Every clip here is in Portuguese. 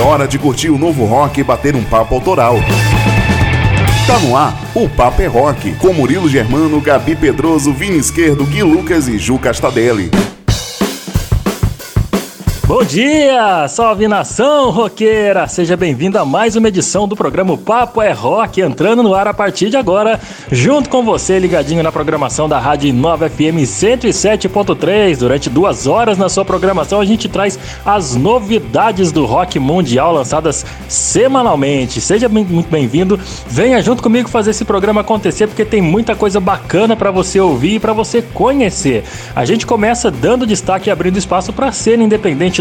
É hora de curtir o novo rock e bater um papo autoral. Tá no ar, o Papo é Rock, com Murilo Germano, Gabi Pedroso, Vini Esquerdo, Gui Lucas e Ju Castadelli. Bom dia, salve nação roqueira! Seja bem-vindo a mais uma edição do programa Papo é Rock, entrando no ar a partir de agora, junto com você, ligadinho na programação da Rádio Nova FM 107.3. Durante duas horas na sua programação, a gente traz as novidades do rock mundial lançadas semanalmente. Seja muito bem-vindo, venha junto comigo fazer esse programa acontecer, porque tem muita coisa bacana para você ouvir e para você conhecer. A gente começa dando destaque e abrindo espaço para a cena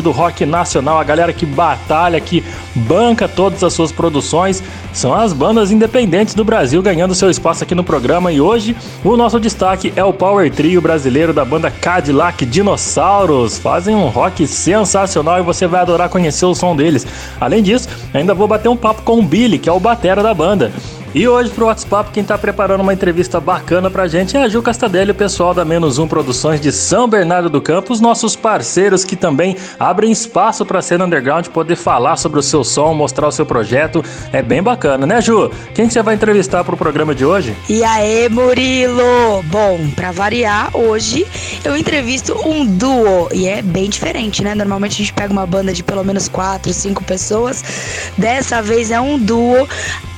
do rock nacional, a galera que batalha, que banca todas as suas produções, são as bandas independentes do Brasil ganhando seu espaço aqui no programa. E hoje o nosso destaque é o Power Trio brasileiro da banda Cadillac Dinossauros. Fazem um rock sensacional e você vai adorar conhecer o som deles. Além disso, ainda vou bater um papo com o Billy, que é o batera da banda. E hoje pro WhatsApp quem tá preparando uma entrevista bacana pra gente é a Ju Castadelli, o pessoal da Menos Um Produções de São Bernardo do Campo, os nossos parceiros que também abrem espaço pra cena underground poder falar sobre o seu som, mostrar o seu projeto. É bem bacana, né, Ju? Quem que você vai entrevistar pro programa de hoje? E aí, Murilo? Bom, pra variar, hoje eu entrevisto um duo e é bem diferente, né? Normalmente a gente pega uma banda de pelo menos quatro, cinco pessoas. Dessa vez é um duo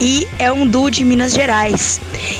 e é um duo de Minas Gerais.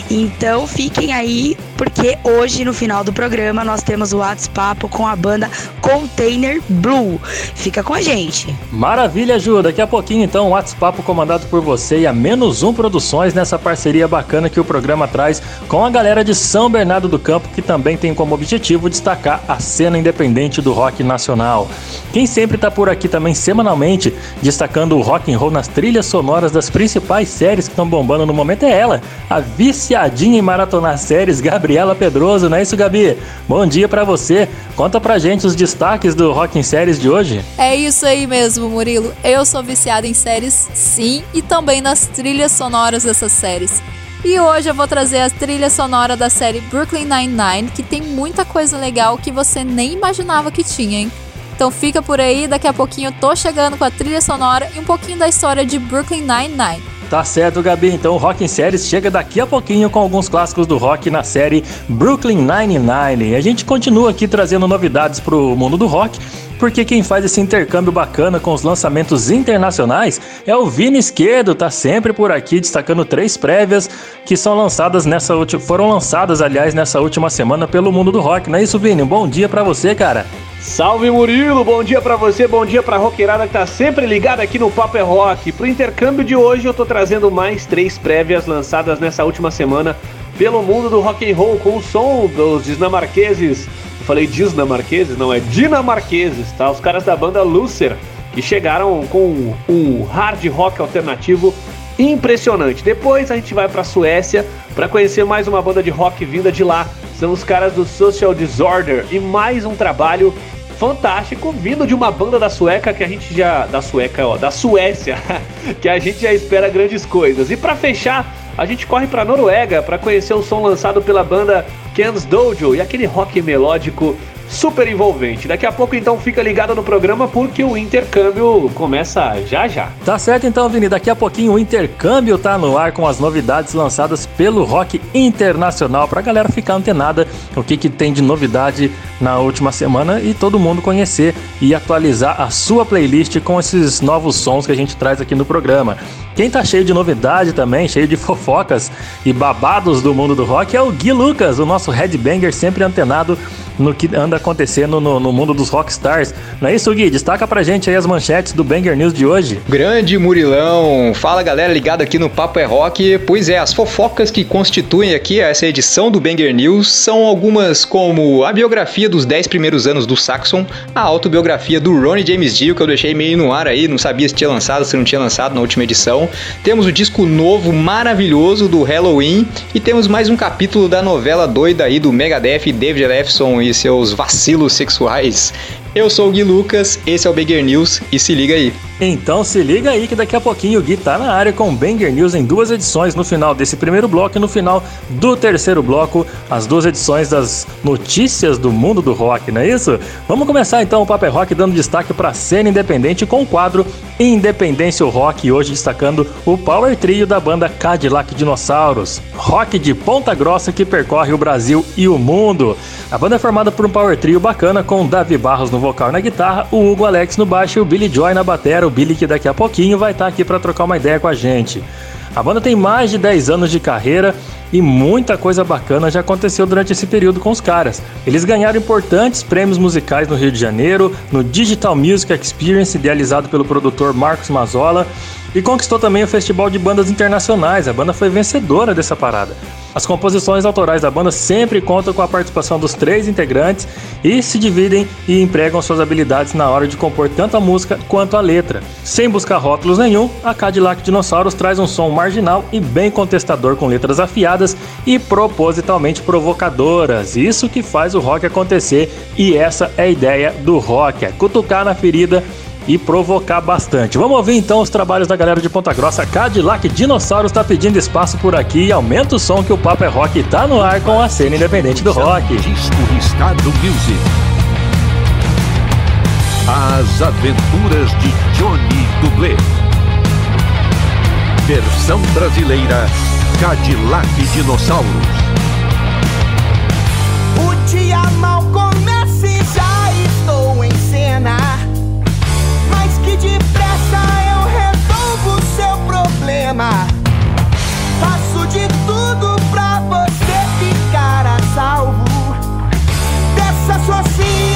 Então fiquem aí, porque hoje no final do programa nós temos o WhatsApp com a banda Container Blue. Fica com a gente. Maravilha, Ju. Daqui a pouquinho então, o WhatsApp comandado por você e a Menos Um Produções nessa parceria bacana que o programa traz com a galera de São Bernardo do Campo, que também tem como objetivo destacar a cena independente do rock nacional. Quem sempre está por aqui também semanalmente, destacando o rock and roll nas trilhas sonoras das principais séries que estão bombando no momento é ela, a viciadinha em maratonar séries, Gabriela Pedroso, não é isso, Gabi? Bom dia para você. Conta pra gente os destaques do Rock em Séries de hoje. É isso aí mesmo, Murilo. Eu sou viciada em séries, sim, e também nas trilhas sonoras dessas séries. E hoje eu vou trazer a trilha sonora da série Brooklyn Nine-Nine, que tem muita coisa legal que você nem imaginava que tinha, hein? Então fica por aí, daqui a pouquinho eu tô chegando com a trilha sonora e um pouquinho da história de Brooklyn Nine-Nine. Tá certo, Gabi. Então o Rock em Séries chega daqui a pouquinho com alguns clássicos do rock na série Brooklyn Nine-Nine. A gente continua aqui trazendo novidades pro mundo do rock porque quem faz esse intercâmbio bacana com os lançamentos internacionais é o Vini Esquerdo, tá sempre por aqui destacando três prévias que são lançadas nessa última, foram lançadas aliás nessa última semana pelo mundo do rock. Não é isso, Vini? Um bom dia para você, cara. Salve Murilo, bom dia para você, bom dia pra roqueirada que tá sempre ligada aqui no Papo é Rock. Pro intercâmbio de hoje eu tô trazendo mais três prévias lançadas nessa última semana pelo mundo do rock and roll com o som dos dinamarqueses. Eu falei dinamarqueses, não é dinamarqueses, tá? Os caras da banda Lucer que chegaram com um hard rock alternativo impressionante. Depois a gente vai para Suécia para conhecer mais uma banda de rock vinda de lá. São os caras do Social Disorder e mais um trabalho fantástico vindo de uma banda da Sueca que a gente já da Sueca, ó, da Suécia, que a gente já espera grandes coisas. E para fechar, a gente corre para Noruega para conhecer o som lançado pela banda Ken's Dojo e aquele rock melódico super envolvente. Daqui a pouco então fica ligado no programa porque o intercâmbio começa já já. Tá certo então, Vini, daqui a pouquinho o intercâmbio tá no ar com as novidades lançadas pelo Rock Internacional pra galera ficar antenada o que que tem de novidade na última semana e todo mundo conhecer e atualizar a sua playlist com esses novos sons que a gente traz aqui no programa. Quem tá cheio de novidade também, cheio de fofocas e babados do mundo do rock é o Gui Lucas, o nosso headbanger sempre antenado no que anda acontecendo no, no, mundo dos rockstars. Não é isso, Gui? Destaca pra gente aí as manchetes do Banger News de hoje. Grande Murilão! Fala galera ligada aqui no Papo é Rock. Pois é, as fofocas que constituem aqui essa edição do Banger News são algumas como a biografia dos 10 primeiros anos do Saxon, a autobiografia do Ronnie James Dio, que eu deixei meio no ar aí, não sabia se tinha lançado, se não tinha lançado na última edição. Temos o disco novo maravilhoso do Halloween e temos mais um capítulo da novela doida aí do Megadeth, David Lefson e seus vacilos sexuais. Eu sou o Gui Lucas, esse é o Banger News e se liga aí. Então se liga aí que daqui a pouquinho o Gui tá na área com o Banger News em duas edições no final desse primeiro bloco e no final do terceiro bloco, as duas edições das notícias do mundo do rock, não é isso? Vamos começar então o Paper é Rock dando destaque para a cena independente com o quadro Independência Rock, hoje destacando o Power Trio da banda Cadillac Dinossauros, rock de ponta grossa que percorre o Brasil e o mundo. A banda é formada por um power trio bacana com Davi Barros no vocal na guitarra, o Hugo Alex no baixo e o Billy Joy na batera, o Billy que daqui a pouquinho vai estar aqui para trocar uma ideia com a gente. A banda tem mais de 10 anos de carreira e muita coisa bacana já aconteceu durante esse período com os caras. Eles ganharam importantes prêmios musicais no Rio de Janeiro, no Digital Music Experience, idealizado pelo produtor Marcos Mazzola, e conquistou também o Festival de Bandas Internacionais. A banda foi vencedora dessa parada. As composições autorais da banda sempre contam com a participação dos três integrantes e se dividem e empregam suas habilidades na hora de compor tanto a música quanto a letra. Sem buscar rótulos nenhum, a Cadillac Dinossauros traz um som marginal e bem contestador com letras afiadas e propositalmente provocadoras. Isso que faz o rock acontecer e essa é a ideia do rock, é cutucar na ferida e provocar bastante. Vamos ouvir então os trabalhos da galera de Ponta Grossa. Cadillac Dinossauros está pedindo espaço por aqui e aumenta o som que o Papo é Rock tá no ar com a cena independente do rock. Disco Riscado Music. As Aventuras de Johnny Dublê. Versão brasileira Cadillac Dinossauros. O dia mal começa e já estou em cena. Mas que depressa eu resolvo o seu problema. Faço de tudo pra você ficar a salvo. Dessa sociedade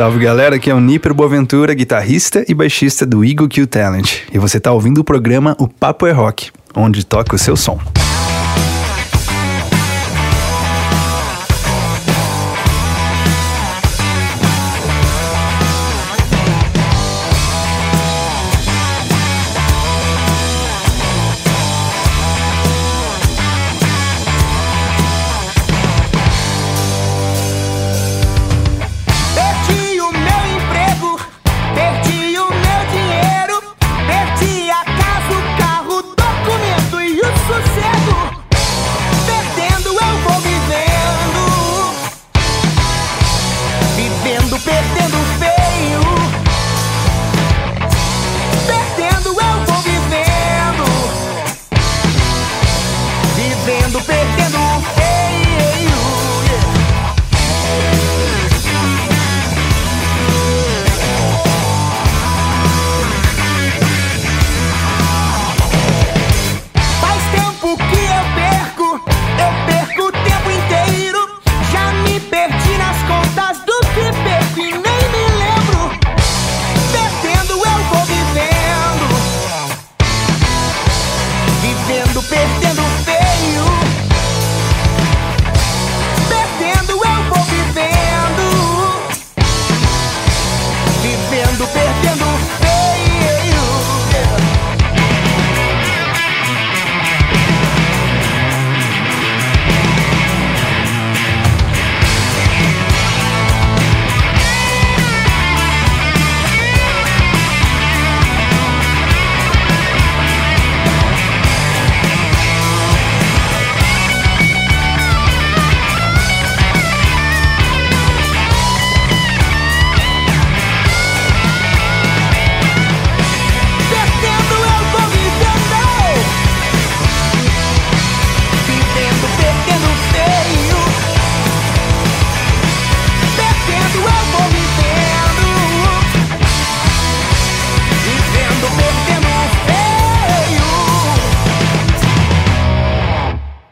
Salve galera, aqui é o Níper Boaventura, guitarrista e baixista do Eagle Q Talent. E você tá ouvindo o programa O Papo é Rock, onde toca o seu som.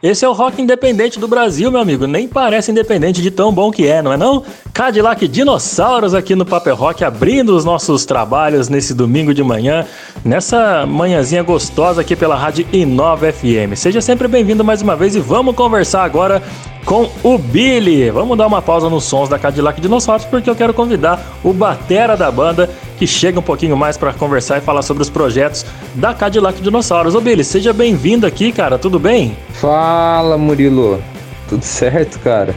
Esse é o rock independente do Brasil, meu amigo. Nem parece independente de tão bom que é, não é não? Cadillac Dinossauros aqui no Papel Rock, abrindo os nossos trabalhos nesse domingo de manhã, nessa manhãzinha gostosa aqui pela Rádio Inova FM. Seja sempre bem-vindo mais uma vez e vamos conversar agora com o Billy. Vamos dar uma pausa nos sons da Cadillac Dinossauros porque eu quero convidar o batera da banda que chega um pouquinho mais para conversar e falar sobre os projetos da Cadillac Dinossauros. Ô Billy, seja bem-vindo aqui, cara. Tudo bem? Fala, Murilo. Tudo certo, cara?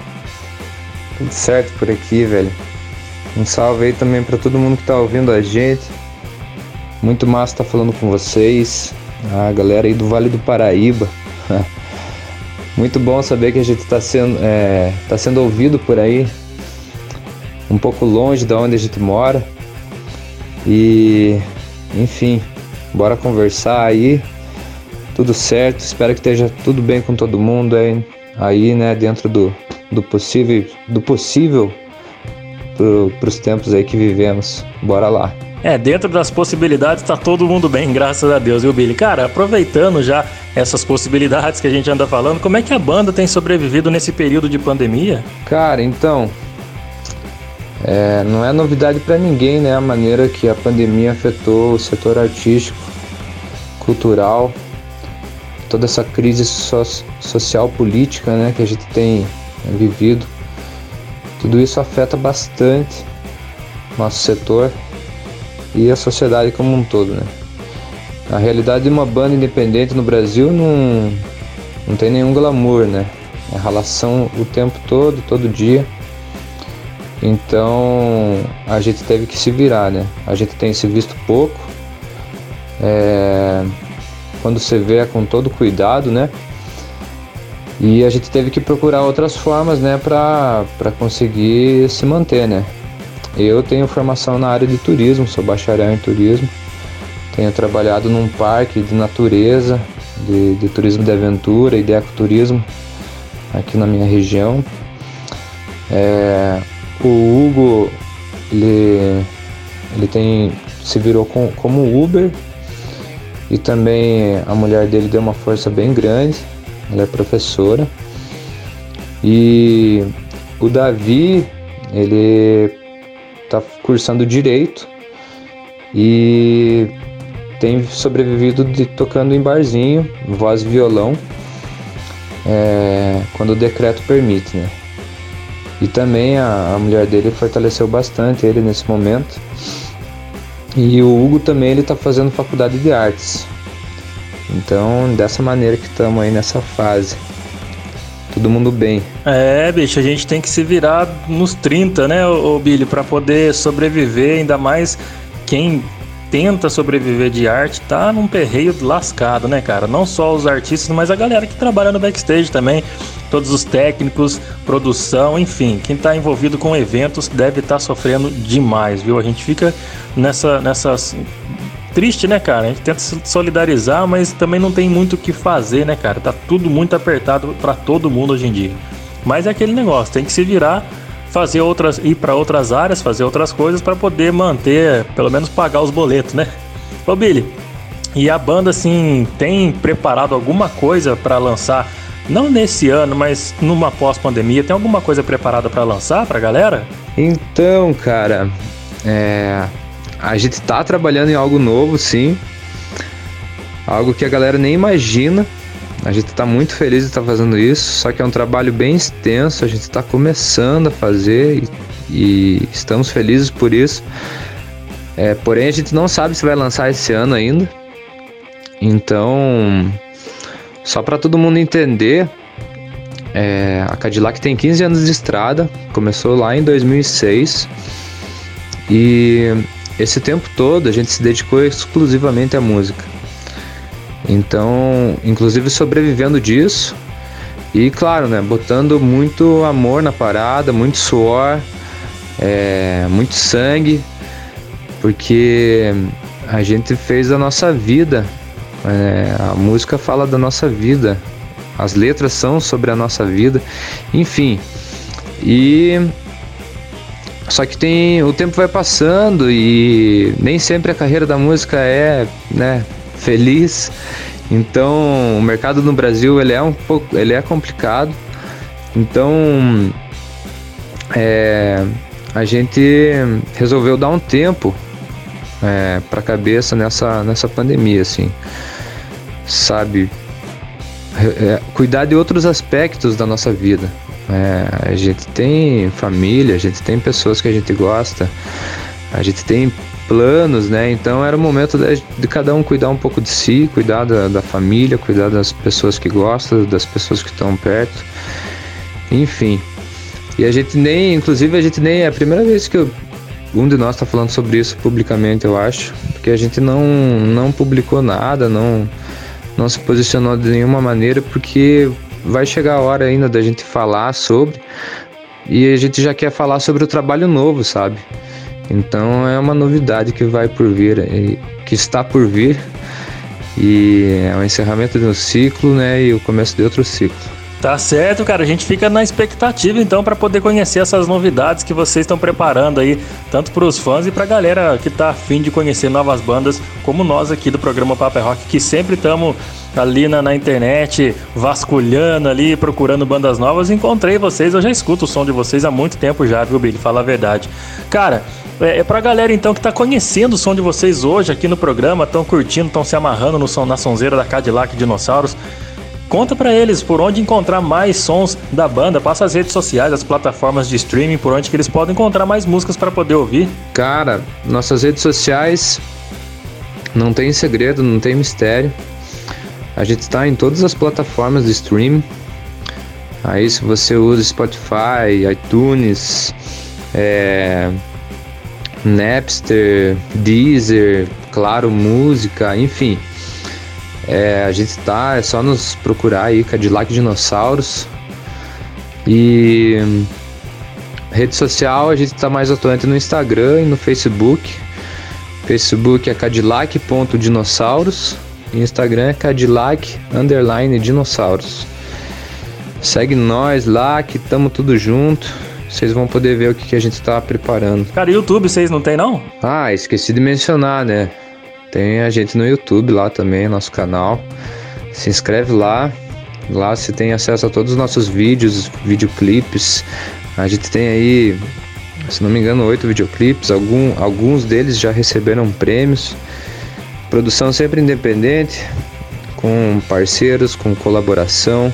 Tudo certo por aqui, velho. Um salve aí também pra todo mundo que tá ouvindo a gente. Muito massa tá falando com vocês. A galera aí do Vale do Paraíba. Muito bom saber que a gente tá sendo, é, tá sendo ouvido por aí. Um pouco longe da onde a gente mora. E, enfim, bora conversar aí tudo certo. Espero que esteja tudo bem com todo mundo aí, aí né, dentro do, do possível, do possível para os tempos aí que vivemos. Bora lá. É, dentro das possibilidades tá todo mundo bem, graças a Deus, viu, Billy? Cara, aproveitando já essas possibilidades que a gente anda falando, como é que a banda tem sobrevivido nesse período de pandemia? Cara, então, é, não é novidade para ninguém, né, a maneira que a pandemia afetou o setor artístico, cultural, toda essa crise so social política, né, que a gente tem vivido. Tudo isso afeta bastante nosso setor e a sociedade como um todo, né? A realidade de uma banda independente no Brasil não, não tem nenhum glamour, né? É ralação o tempo todo, todo dia. Então a gente teve que se virar, né? A gente tem se visto pouco. É, quando você vê é com todo cuidado, né? E a gente teve que procurar outras formas, né, para conseguir se manter, né? Eu tenho formação na área de turismo, sou bacharel em turismo. Tenho trabalhado num parque de natureza, de, de turismo de aventura e de ecoturismo aqui na minha região. É, o Hugo, ele, ele tem, se virou com, como Uber e também a mulher dele deu uma força bem grande, ela é professora. E o Davi, ele está cursando direito e tem sobrevivido de tocando em barzinho, voz e violão, é, quando o decreto permite, né? E também a, a mulher dele fortaleceu bastante ele nesse momento. E o Hugo também ele está fazendo faculdade de artes. Então, dessa maneira que estamos aí nessa fase. Todo mundo bem. É, bicho, a gente tem que se virar nos 30, né, ô Billy, para poder sobreviver, ainda mais quem tenta sobreviver de arte tá num perreio lascado, né, cara? Não só os artistas, mas a galera que trabalha no backstage também, todos os técnicos, produção, enfim, quem tá envolvido com eventos deve estar tá sofrendo demais, viu? A gente fica nessa nessas triste, né, cara? A gente tenta se solidarizar, mas também não tem muito o que fazer, né, cara? Tá tudo muito apertado para todo mundo hoje em dia. Mas é aquele negócio, tem que se virar, fazer outras, ir para outras áreas, fazer outras coisas para poder manter, pelo menos pagar os boletos, né? Ô Billy, e a banda assim tem preparado alguma coisa para lançar não nesse ano, mas numa pós-pandemia, tem alguma coisa preparada para lançar pra galera? Então, cara, é, a gente tá trabalhando em algo novo, sim. Algo que a galera nem imagina. A gente tá muito feliz de estar tá fazendo isso, só que é um trabalho bem extenso, a gente está começando a fazer e, e, estamos felizes por isso. É, porém, a gente não sabe se vai lançar esse ano ainda. Então, só para todo mundo entender, é, a Cadillac tem 15 anos de estrada, começou lá em 2006 e esse tempo todo a gente se dedicou exclusivamente à música. Então, inclusive sobrevivendo disso e, claro, né, botando muito amor na parada, muito suor, é, muito sangue, porque a gente fez a nossa vida é, a música fala da nossa vida, as letras são sobre a nossa vida, enfim. E só que tem o tempo vai passando e nem sempre a carreira da música é, né, feliz. Então, o mercado no Brasil ele é um pouco, ele é complicado. Então, é, a gente resolveu dar um tempo é, para a cabeça nessa nessa pandemia, assim sabe? É, cuidar de outros aspectos da nossa vida. É, a gente tem família, a gente tem pessoas que a gente gosta, a gente tem planos, né? Então era o momento de, de cada um cuidar um pouco de si, cuidar da, da, família, cuidar das pessoas que gostam, das pessoas que estão perto, enfim. E a gente nem, inclusive a gente nem é a primeira vez que eu, um de nós está falando sobre isso publicamente, eu acho, porque a gente não não publicou nada, não não se posicionou de nenhuma maneira, porque vai chegar a hora ainda da gente falar sobre e a gente já quer falar sobre o trabalho novo, sabe? Então é uma novidade que vai por vir, que está por vir e é o encerramento de um ciclo, né, e o começo de outro ciclo. Tá certo, cara. A gente fica na expectativa então para poder conhecer essas novidades que vocês estão preparando aí, tanto para os fãs e para a galera que tá afim de conhecer novas bandas, como nós aqui do programa Paper é Rock, que sempre estamos ali na, na, internet, vasculhando ali, procurando bandas novas. Encontrei vocês, eu já escuto o som de vocês há muito tempo já, viu, Billy? Fala a verdade. Cara, é, é pra galera então que tá conhecendo o som de vocês hoje aqui no programa, tão curtindo, tão se amarrando no som, na sonzeira da Cadillac Dinossauros. Conta para eles por onde encontrar mais sons da banda, passa as redes sociais, as plataformas de streaming, por onde que eles podem encontrar mais músicas para poder ouvir. Cara, nossas redes sociais não tem segredo, não tem mistério. A gente está em todas as plataformas de streaming. Aí se você usa Spotify, iTunes, é, Napster, Deezer, Claro Música, enfim, é, a gente tá, é só nos procurar aí, Cadillac Dinossauros. E rede social, a gente tá mais atuante no Instagram e no Facebook. Facebook é cadillac.dinossauros e Instagram é cadillac underline dinossauros. Segue nós lá que tamo tudo junto. Vocês vão poder ver o que, que a gente tá preparando. Cara, YouTube vocês não tem não? Ah, esqueci de mencionar, né? Tem a gente no YouTube lá também, nosso canal. Se inscreve lá. Lá você tem acesso a todos os nossos vídeos, videoclipes. A gente tem aí, se não me engano, oito videoclipes. Algum, alguns deles já receberam prêmios. Produção sempre independente, com parceiros, com colaboração,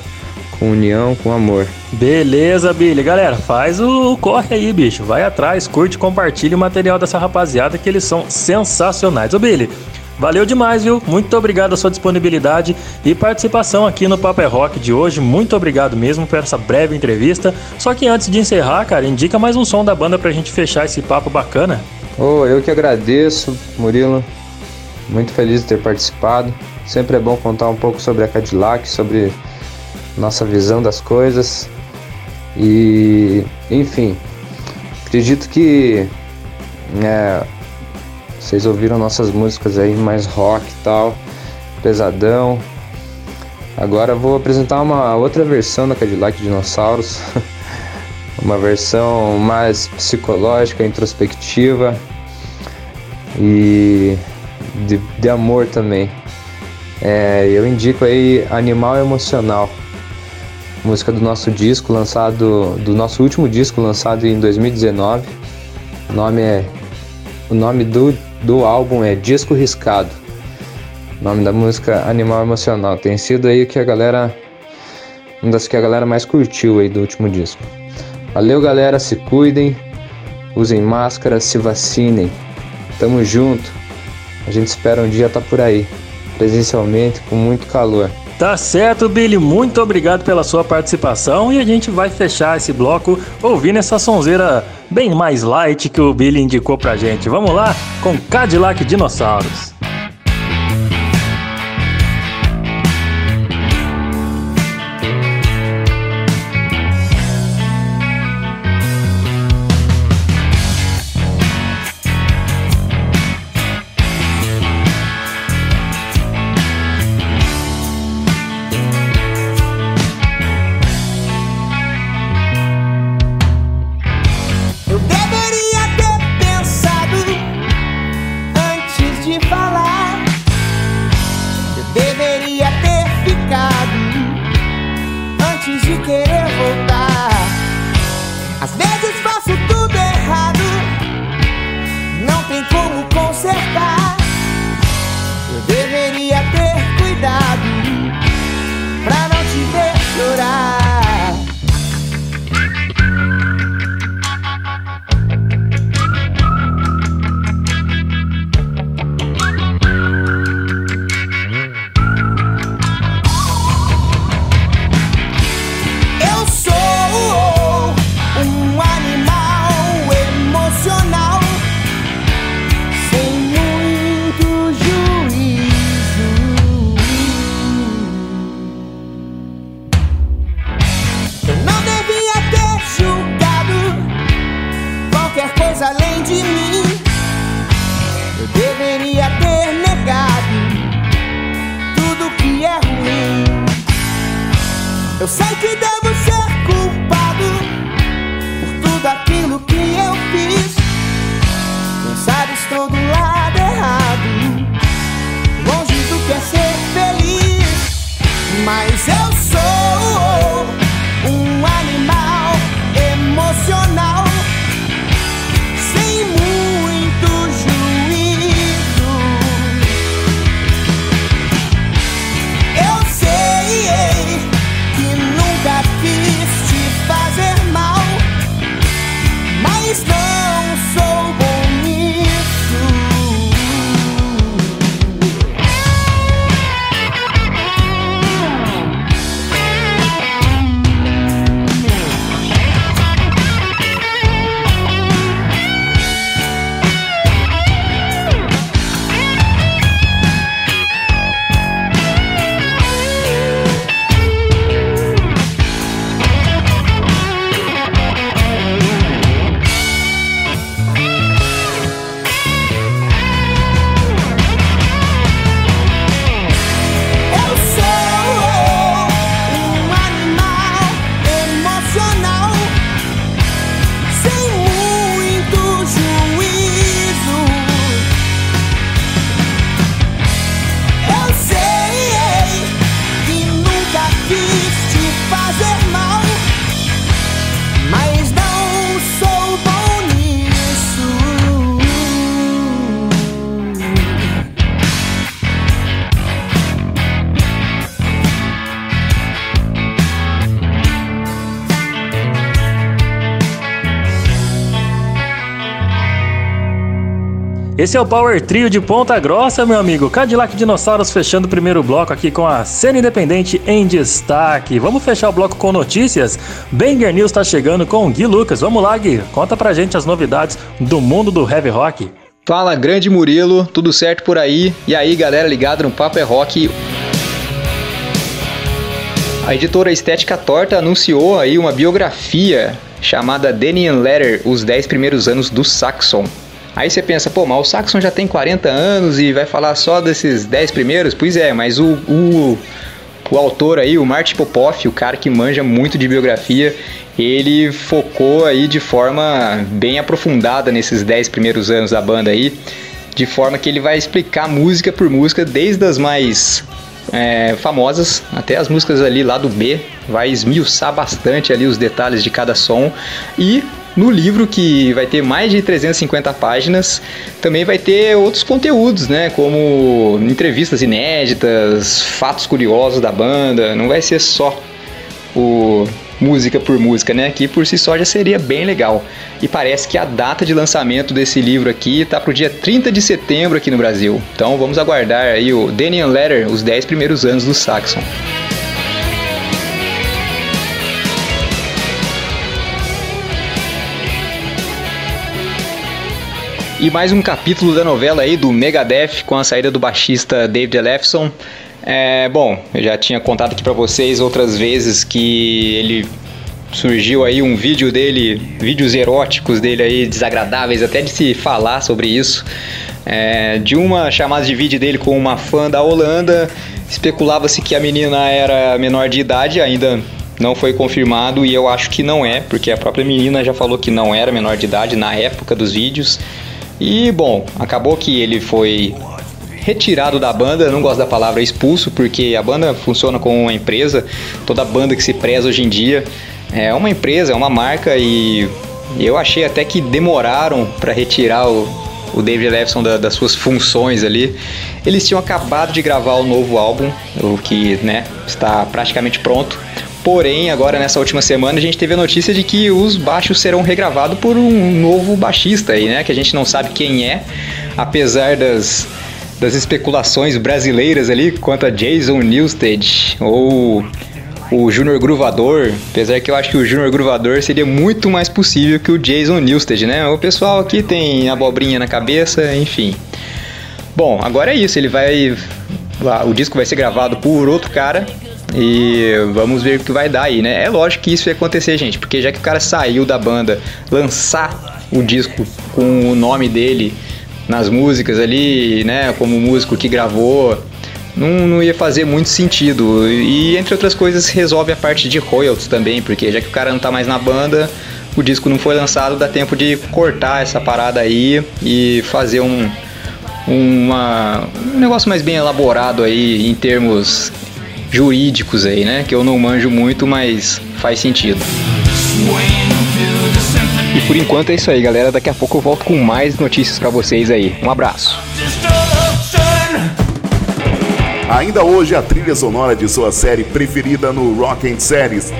com união, com amor. Beleza, Billy. Galera, faz o corre aí, bicho. Vai atrás, curte, compartilhe o material dessa rapaziada que eles são sensacionais. Ô, Billy, valeu demais, viu? Muito obrigado a sua disponibilidade e participação aqui no Paper é Rock de hoje. Muito obrigado mesmo por essa breve entrevista. Só que antes de encerrar, cara, indica mais um som da banda pra gente fechar esse papo bacana. Oh, eu que agradeço, Murilo. Muito feliz de ter participado. Sempre é bom contar um pouco sobre a Cadillac, sobre nossa visão das coisas. E, enfim, acredito que é, Vocês ouviram nossas músicas aí mais rock e tal, pesadão. Agora vou apresentar uma outra versão da Cadillac Dinossauros. uma versão mais psicológica, introspectiva e de, de amor também. É, eu indico aí Animal Emocional, música do nosso disco lançado, do nosso último disco lançado em 2019. O nome é, o nome do, do álbum é Disco Riscado. O nome da música Animal Emocional tem sido aí que a galera, uma das que a galera mais curtiu aí do último disco. Valeu, galera, se cuidem, usem máscara, se vacinem. Tamo junto. A gente espera um dia estar tá por aí presencialmente com muito calor. Tá certo, Billy. Muito obrigado pela sua participação e a gente vai fechar esse bloco ouvindo essa sonzeira bem mais light que o Billy indicou pra gente. Vamos lá com Cadillac Dinossauros. Esse é o Power Trio de Ponta Grossa, meu amigo. Cadillac Dinossauros fechando o primeiro bloco aqui com a cena independente em destaque. Vamos fechar o bloco com notícias? Banger News está chegando com Gui Lucas. Vamos lá, Gui. Conta pra gente as novidades do mundo do heavy rock. Fala, grande Murilo. Tudo certo por aí? E aí, galera ligada no Papo é Rock. A editora Estética Torta anunciou aí uma biografia chamada Danny Letter, Os 10 Primeiros Anos do Saxon. Aí você pensa, pô, mas o Saxon já tem 40 anos e vai falar só desses 10 primeiros? Pois é, mas o, o, o autor aí, o Marty Popoff, o cara que manja muito de biografia, ele focou aí de forma bem aprofundada nesses 10 primeiros anos da banda aí, de forma que ele vai explicar música por música, desde as mais é, famosas até as músicas ali lá do B, vai esmiuçar bastante ali os detalhes de cada som e no livro, que vai ter mais de 350 páginas, também vai ter outros conteúdos, né? Como entrevistas inéditas, fatos curiosos da banda. Não vai ser só o música por música, né? Que por si só já seria bem legal. E parece que a data de lançamento desse livro aqui tá pro dia 30 de setembro aqui no Brasil. Então vamos aguardar aí o Daniel Letter, os 10 primeiros anos do Saxon. E mais um capítulo da novela aí do Megadeth com a saída do baixista David Ellefson. É, bom, eu já tinha contado aqui para vocês outras vezes que ele surgiu aí um vídeo dele, vídeos eróticos dele aí desagradáveis até de se falar sobre isso. É, de uma chamada de vídeo dele com uma fã da Holanda, especulava-se que a menina era menor de idade, ainda não foi confirmado e eu acho que não é, porque a própria menina já falou que não era menor de idade na época dos vídeos. E bom, acabou que ele foi retirado da banda, não gosto da palavra expulso, porque a banda funciona como uma empresa, toda banda que se preza hoje em dia é uma empresa, é uma marca e eu achei até que demoraram para retirar o, o David Levison da, das suas funções ali. Eles tinham acabado de gravar o novo álbum, o que né, está praticamente pronto. Porém, agora nessa última semana a gente teve a notícia de que os baixos serão regravados por um novo baixista aí, né? Que a gente não sabe quem é, apesar das, das especulações brasileiras ali quanto a Jason Newsted ou o Júnior Gruvador, apesar que eu acho que o Júnior Gruvador seria muito mais possível que o Jason Newsted, né? O pessoal aqui tem abobrinha na cabeça, enfim. Bom, agora é isso, ele vai o disco vai ser gravado por outro cara e vamos ver o que vai dar aí, né? É lógico que isso ia acontecer, gente, porque já que o cara saiu da banda, lançar o disco com o nome dele nas músicas ali, né, como músico que gravou, não, não ia fazer muito sentido. E entre outras coisas, resolve a parte de royalties também, porque já que o cara não tá mais na banda, o disco não foi lançado, dá tempo de cortar essa parada aí e fazer um, uma, um negócio mais bem elaborado aí em termos jurídicos aí, né? Que eu não manjo muito, mas faz sentido. E por enquanto é isso aí, galera. Daqui a pouco eu volto com mais notícias para vocês aí. Um abraço. Ainda hoje a trilha sonora de sua série preferida no Rock and Series.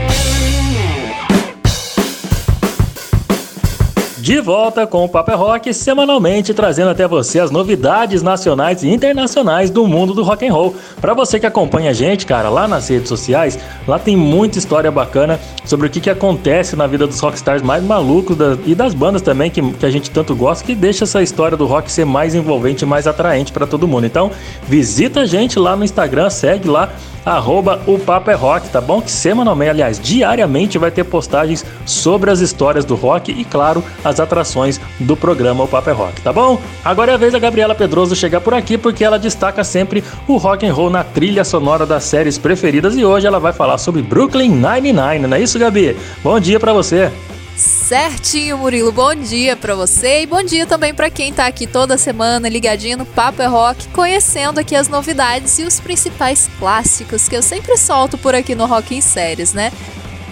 De volta com o Paper Rock, semanalmente trazendo até você as novidades nacionais e internacionais do mundo do rock and roll. Para você que acompanha a gente, cara, lá nas redes sociais, lá tem muita história bacana sobre o que, que acontece na vida dos rockstars mais malucos da, e das bandas também que, que a gente tanto gosta, que deixa essa história do rock ser mais envolvente e mais atraente para todo mundo. Então, visita a gente lá no Instagram, segue lá arroba o Papo é Rock, tá bom? Que semanalmente, aliás, diariamente vai ter postagens sobre as histórias do rock e, claro, as atrações do programa O Papo é Rock, tá bom? Agora é a vez da Gabriela Pedroso chegar por aqui porque ela destaca sempre o rock and roll na trilha sonora das séries preferidas e hoje ela vai falar sobre Brooklyn Nine-Nine, não é isso, Gabi? Bom dia para você! Certinho, Murilo. Bom dia para você e bom dia também para quem tá aqui toda semana ligadinho no Papo é Rock, conhecendo aqui as novidades e os principais clássicos que eu sempre solto por aqui no Rock em Séries, né?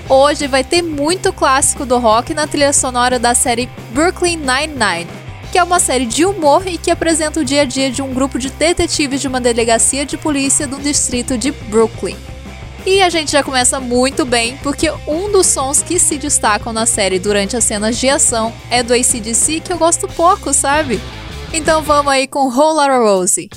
Hoje vai ter muito clássico do rock na trilha sonora da série Brooklyn Nine-Nine, que é uma série de humor e que apresenta o dia a dia de um grupo de detetives de uma delegacia de polícia do distrito de Brooklyn. E a gente já começa muito bem, porque um dos sons que se destacam na série durante as cenas de ação é do ACDC, que eu gosto pouco, sabe? Então vamos aí com Whole Rosie.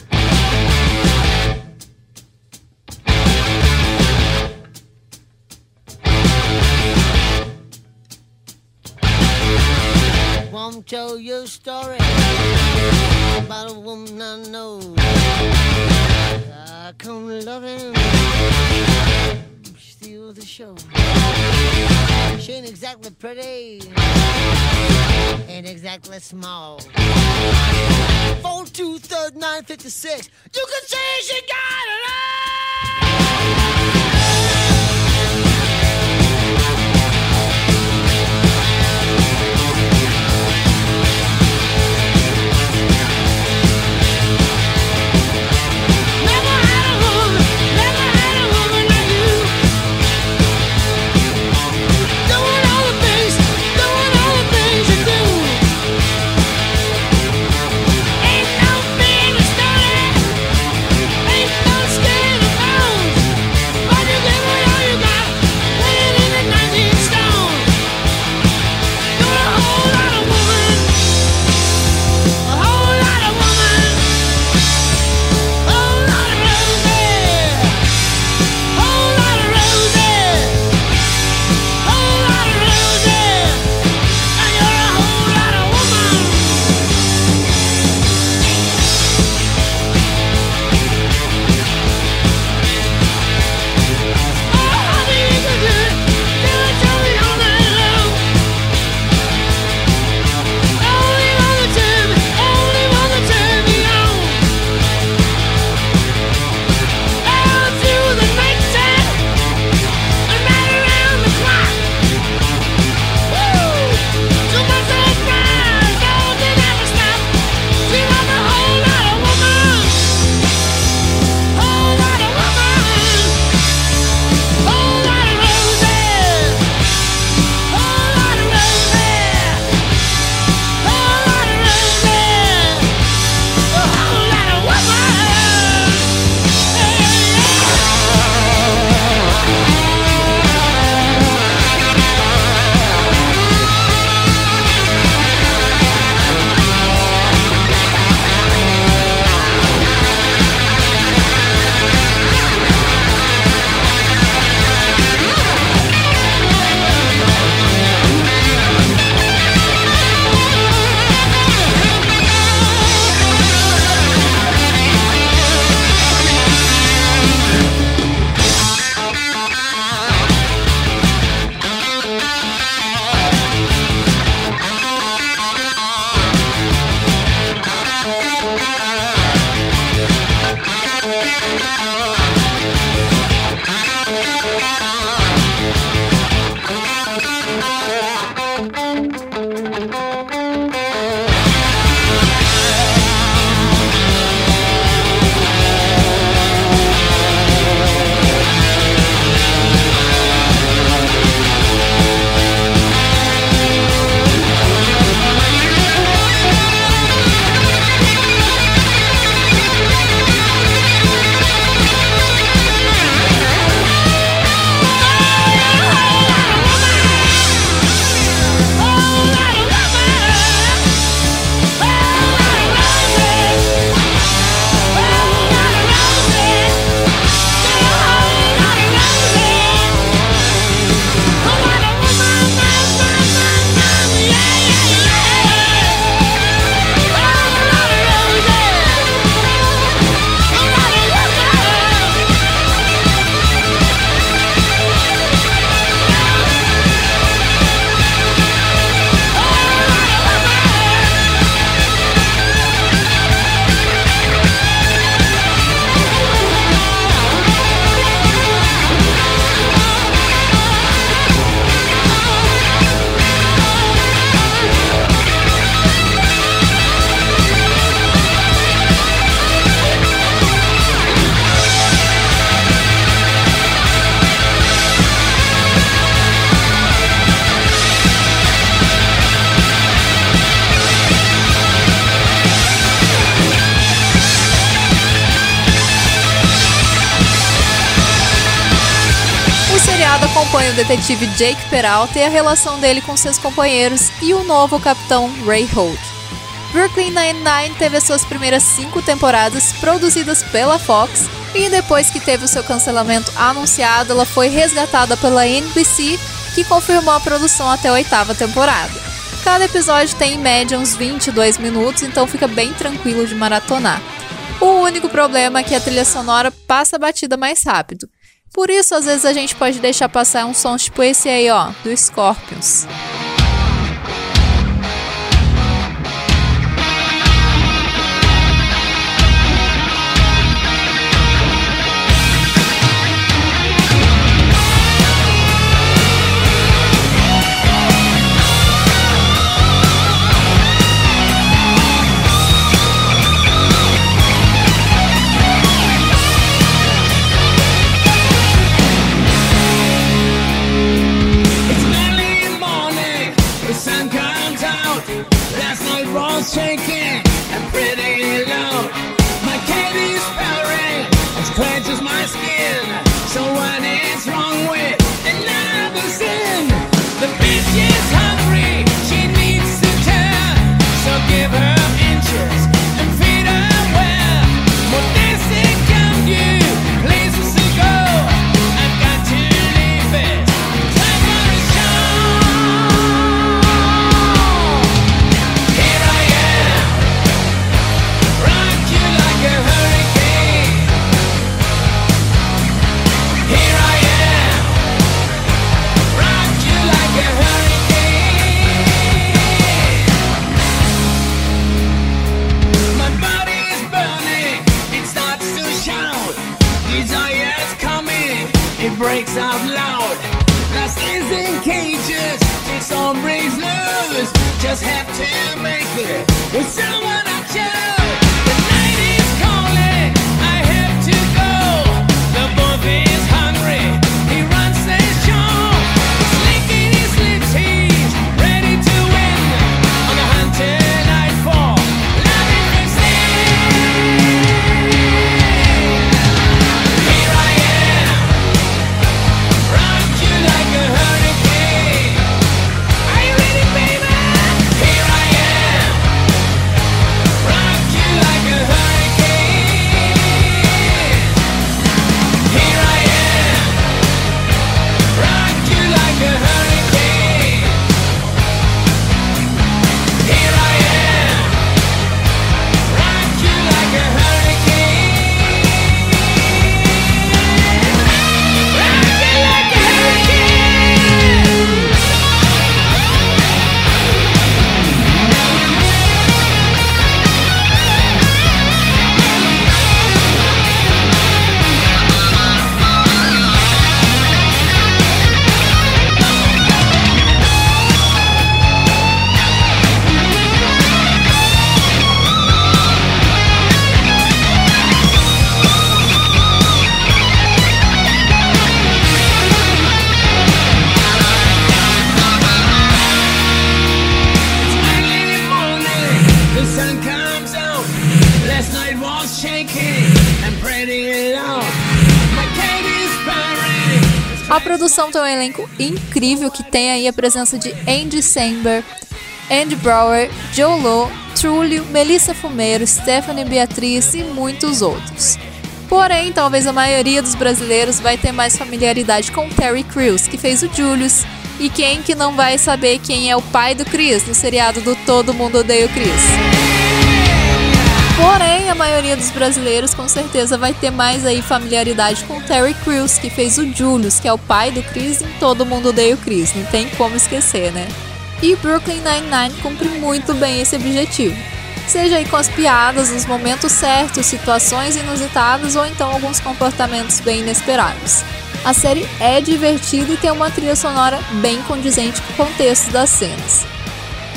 Won't tell you story about a woman I know. I come loving. steal the show. She ain't exactly pretty, ain't exactly small. Phone two third nine fifty six. You can say she got it Never detetive Jake Peralta e a relação dele com seus companheiros e o novo capitão Ray Holt. Brooklyn Nine-Nine teve as suas primeiras cinco temporadas produzidas pela Fox e depois que teve o seu cancelamento anunciado, ela foi resgatada pela NBC, que confirmou a produção até a oitava temporada. Cada episódio tem em média uns 22 minutos, então fica bem tranquilo de maratonar. O único problema é que a trilha sonora passa a batida mais rápido. Por isso, às vezes a gente pode deixar passar um som tipo esse aí, ó, do Scorpions. Incrível que tem aí a presença de Andy Samberg, Andy Brower, Joe Lowe, Trulio, Melissa Fumeiro, Stephanie Beatriz e muitos outros. Porém, talvez a maioria dos brasileiros vai ter mais familiaridade com Terry Crews, que fez o Julius, e quem que não vai saber quem é o pai do Chris no seriado do Todo Mundo Odeia o Chris. Porém, maioria dos brasileiros com certeza vai ter mais aí familiaridade com Terry Crews, que fez o Julius, que é o pai do Chris em Todo Mundo Odeia o Chris, não tem como esquecer, né? E Brooklyn Nine-Nine cumpre muito bem esse objetivo. Seja aí com as piadas nos momentos certos, situações inusitadas ou então alguns comportamentos bem inesperados. A série é divertida e tem uma trilha sonora bem condizente com o contexto das cenas.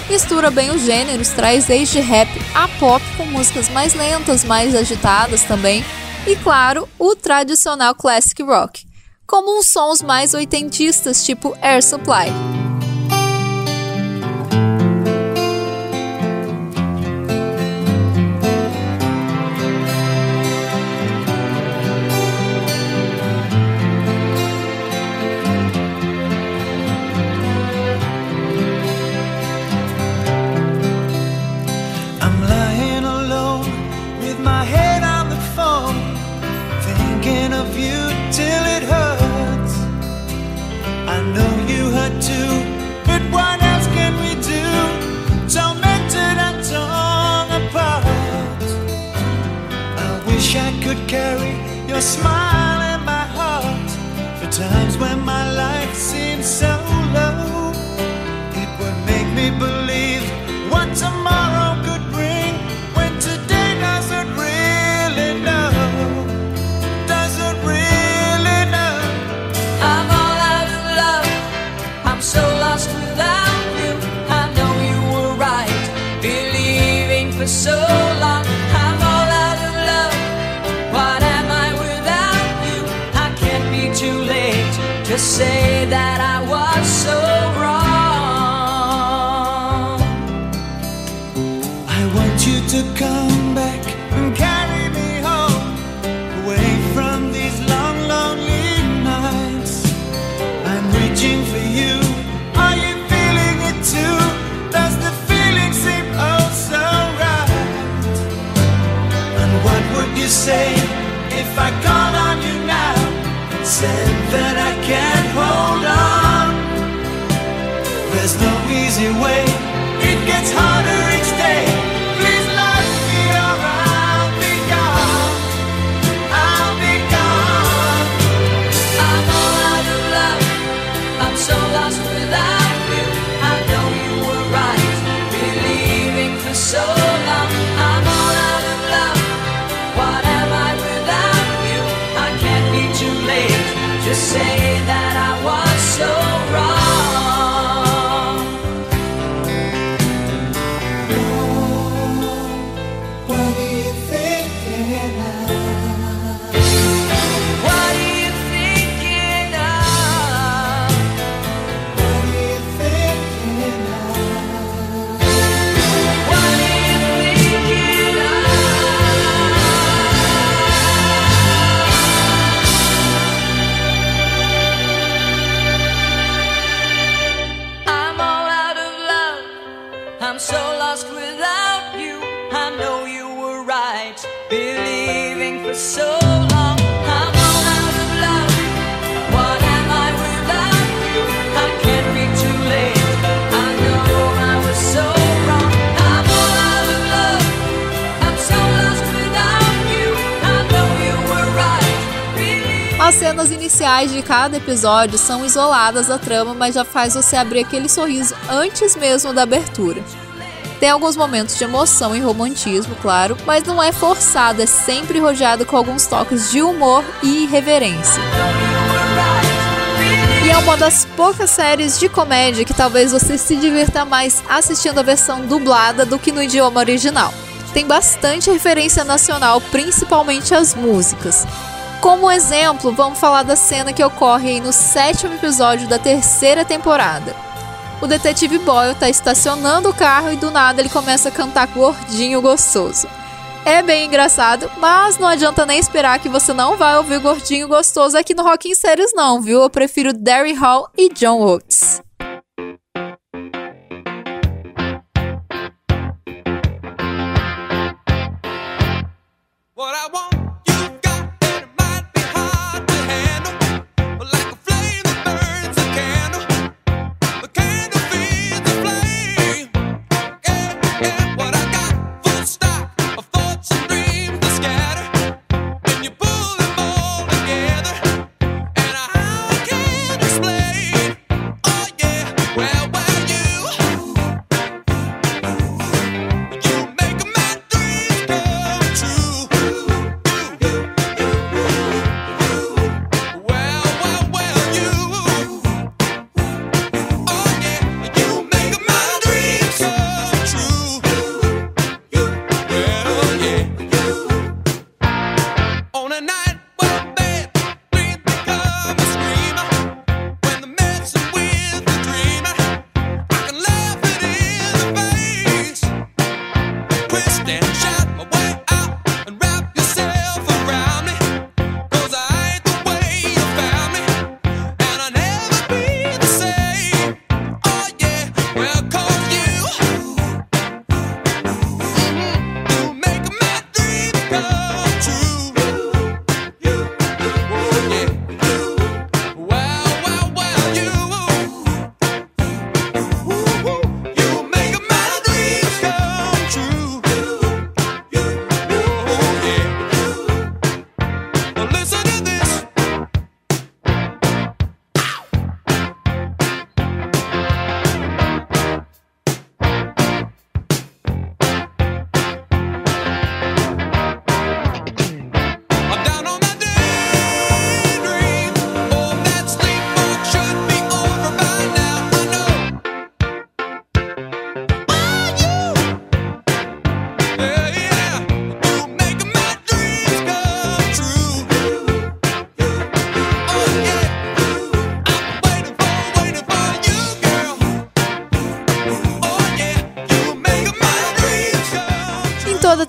Mistura bem os gêneros, traz desde rap a pop com músicas mais lentas, mais agitadas também, e claro, o tradicional classic rock, como uns sons mais oitentistas tipo Air Supply. Could carry your smile in my heart. For times when my say that I easy way. It gets harder iniciais de cada episódio são isoladas da trama, mas já faz você abrir aquele sorriso antes mesmo da abertura. Tem alguns momentos de emoção e romantismo, claro, mas não é forçado, é sempre rodeado com alguns toques de humor e irreverência. E é uma das poucas séries de comédia que talvez você se divirta mais assistindo a versão dublada do que no idioma original. Tem bastante referência nacional, principalmente as músicas. Como exemplo, vamos falar da cena que ocorre no sétimo episódio da terceira temporada. O detetive Boyle está estacionando o carro e do nada ele começa a cantar gordinho gostoso. É bem engraçado, mas não adianta nem esperar que você não vai ouvir gordinho gostoso aqui no Rock em Séries não, viu? Eu prefiro Derry Hall e John Oates. What I want,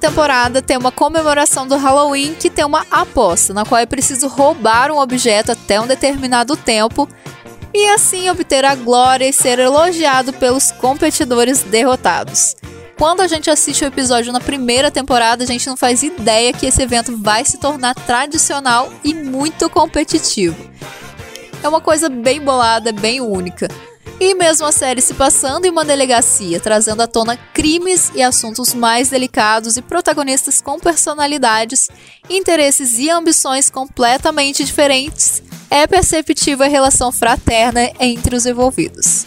temporada tem uma comemoração do Halloween que tem uma aposta, na qual é preciso roubar um objeto até um determinado tempo e assim obter a glória e ser elogiado pelos competidores derrotados. Quando a gente assiste o episódio na primeira temporada, a gente não faz ideia que esse evento vai se tornar tradicional e muito competitivo. É uma coisa bem bolada, bem única. E mesmo a série se passando em uma delegacia, trazendo à tona crimes e assuntos mais delicados e protagonistas com personalidades, interesses e ambições completamente diferentes, é perceptível a relação fraterna entre os envolvidos.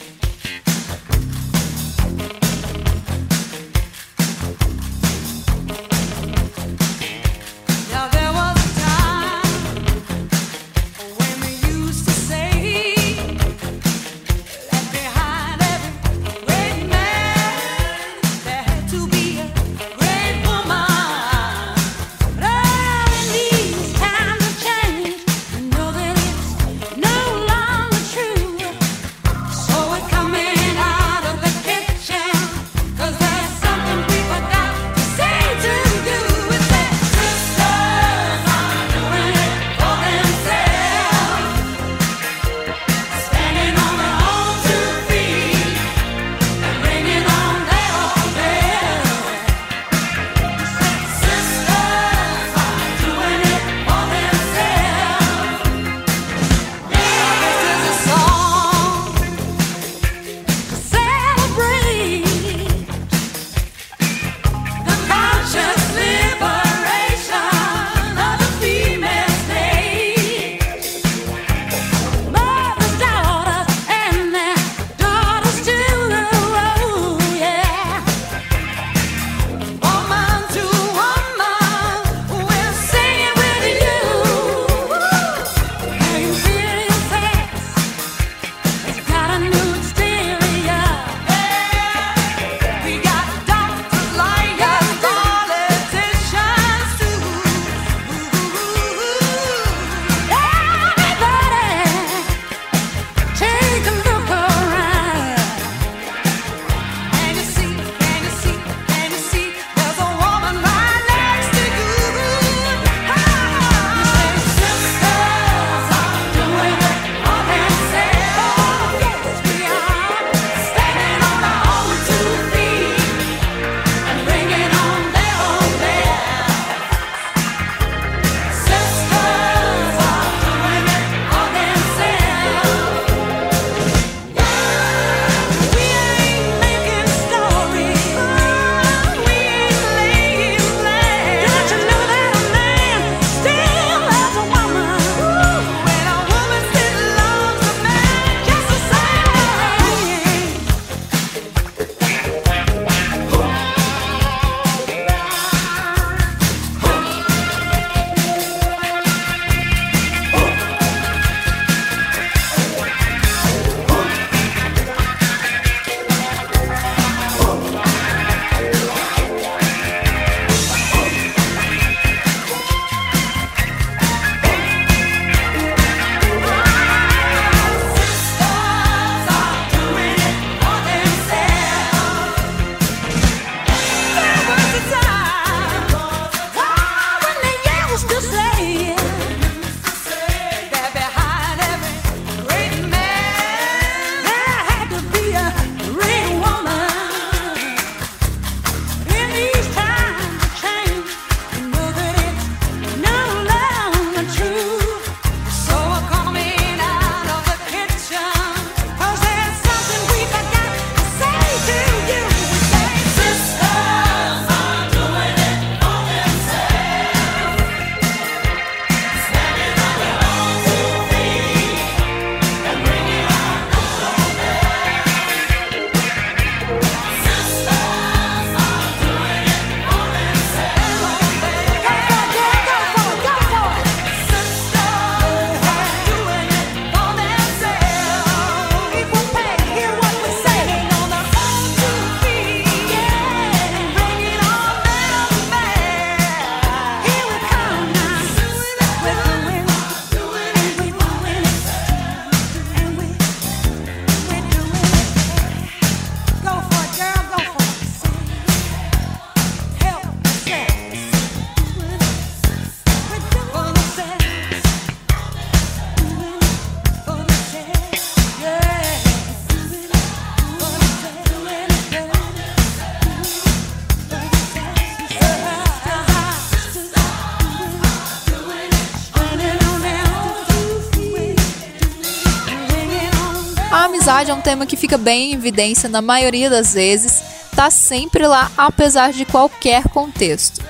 Tema que fica bem em evidência na maioria das vezes, tá sempre lá apesar de qualquer contexto.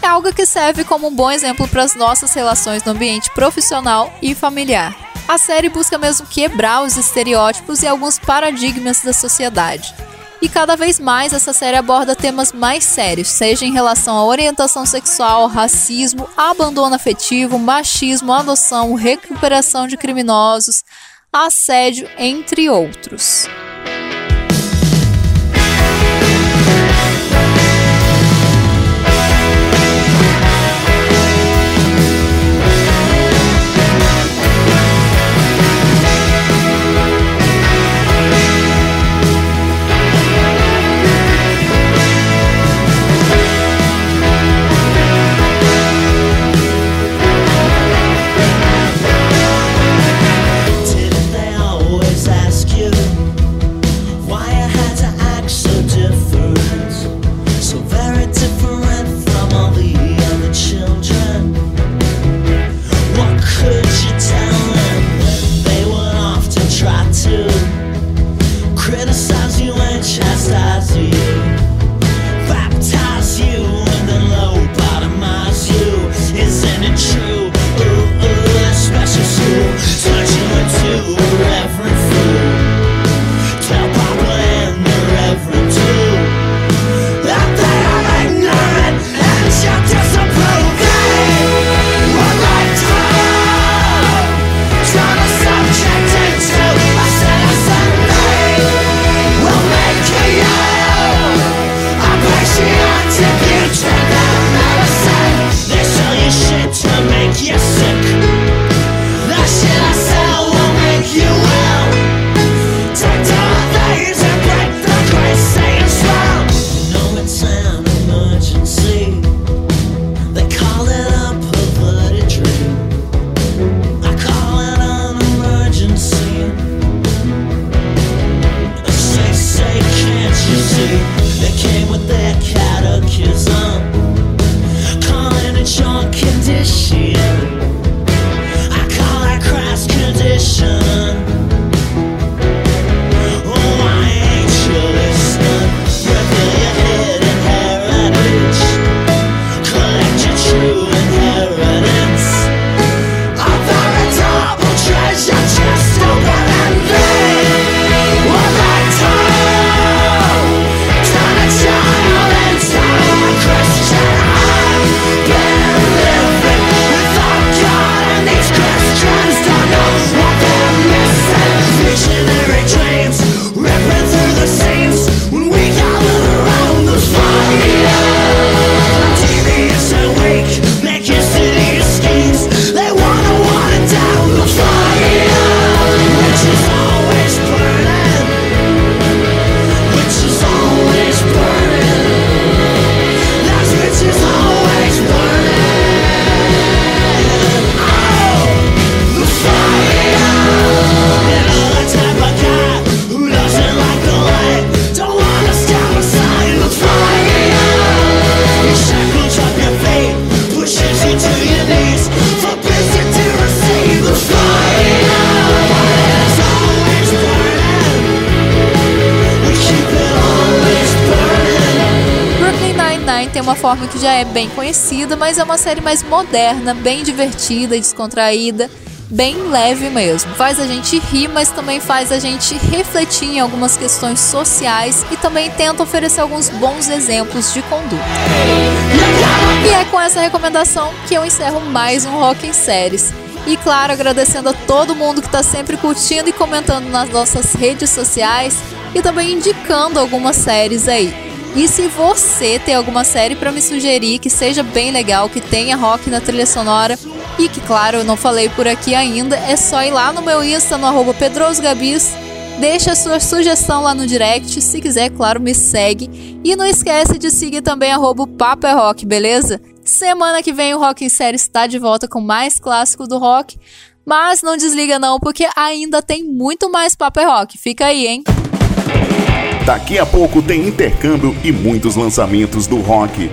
É algo que serve como um bom exemplo para as nossas relações no ambiente profissional e familiar. A série busca mesmo quebrar os estereótipos e alguns paradigmas da sociedade. E cada vez mais essa série aborda temas mais sérios, seja em relação à orientação sexual, racismo, abandono afetivo, machismo, adoção, recuperação de criminosos, assédio, entre outros. É uma série mais moderna, bem divertida e descontraída, bem leve mesmo. Faz a gente rir, mas também faz a gente refletir em algumas questões sociais e também tenta oferecer alguns bons exemplos de conduta. E é com essa recomendação que eu encerro mais um Rock em Séries. E claro, agradecendo a todo mundo que está sempre curtindo e comentando nas nossas redes sociais e também indicando algumas séries aí. E se você tem alguma série para me sugerir que seja bem legal, que tenha rock na trilha sonora e que, claro, eu não falei por aqui ainda, é só ir lá no meu Insta, no arroba deixa a sua sugestão lá no direct, se quiser, claro, me segue. E não esquece de seguir também arroba Papo é Rock, beleza? Semana que vem o Rock em Série está de volta com mais clássicos do rock, mas não desliga não, porque ainda tem muito mais Papo é Rock. Fica aí, hein? Daqui a pouco tem intercâmbio e muitos lançamentos do rock.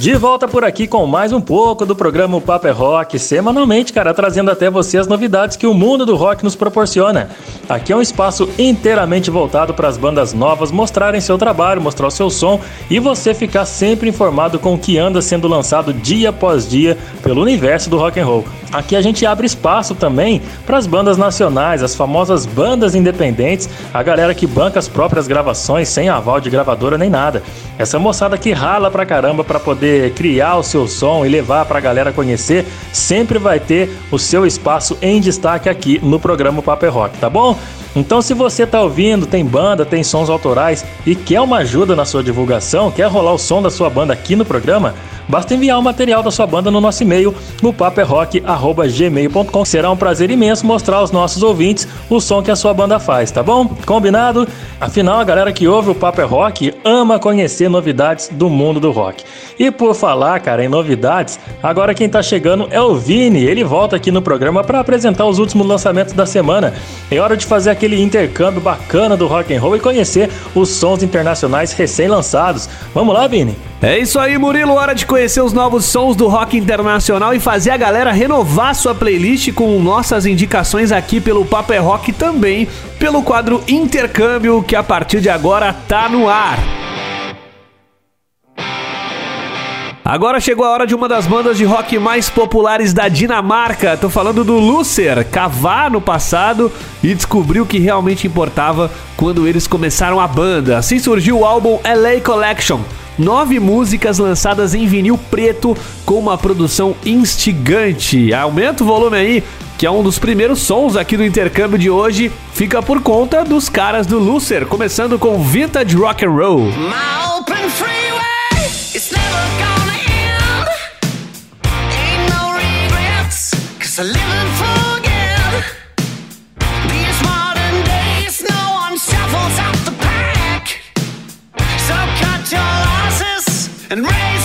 De volta por aqui com mais um pouco do programa O Papo é Rock, semanalmente, cara, trazendo até você as novidades que o mundo do rock nos proporciona. Aqui é um espaço inteiramente voltado para as bandas novas mostrarem seu trabalho, mostrar o seu som e você ficar sempre informado com o que anda sendo lançado dia após dia pelo universo do rock and roll. Aqui a gente abre espaço também para as bandas nacionais, as famosas bandas independentes, a galera que banca as próprias gravações sem aval de gravadora nem nada. Essa moçada que rala pra caramba para poder criar o seu som e levar pra galera conhecer, sempre vai ter o seu espaço em destaque aqui no programa Paper Rock, tá bom? Então, se você tá ouvindo, tem banda, tem sons autorais e quer uma ajuda na sua divulgação, quer rolar o som da sua banda aqui no programa, basta enviar o material da sua banda no nosso e-mail, no paperrock.gmail.com. Será um prazer imenso mostrar aos nossos ouvintes o som que a sua banda faz, tá bom? Combinado? Afinal, a galera que ouve o Paper Rock ama conhecer novidades do mundo do rock. E por falar, cara, em novidades, agora quem tá chegando é o Vini. Ele volta aqui no programa para apresentar os últimos lançamentos da semana. É hora de fazer aquele intercâmbio bacana do rock and roll e conhecer os sons internacionais recém-lançados. Vamos lá, Vini? É isso aí, Murilo. Hora de conhecer os novos sons do rock internacional e fazer a galera renovar sua playlist com nossas indicações aqui pelo Papo é Rock também pelo quadro Intercâmbio, que a partir de agora tá no ar. Agora chegou a hora de uma das bandas de rock mais populares da Dinamarca. Tô falando do Lucer, cavar no passado e descobriu o que realmente importava quando eles começaram a banda. Assim surgiu o álbum LA Collection. Nove músicas lançadas em vinil preto com uma produção instigante. Aumenta o volume aí, que é um dos primeiros sons aqui do intercâmbio de hoje. Fica por conta dos caras do Lucer, começando com Vintage Rock and Roll. My open and raise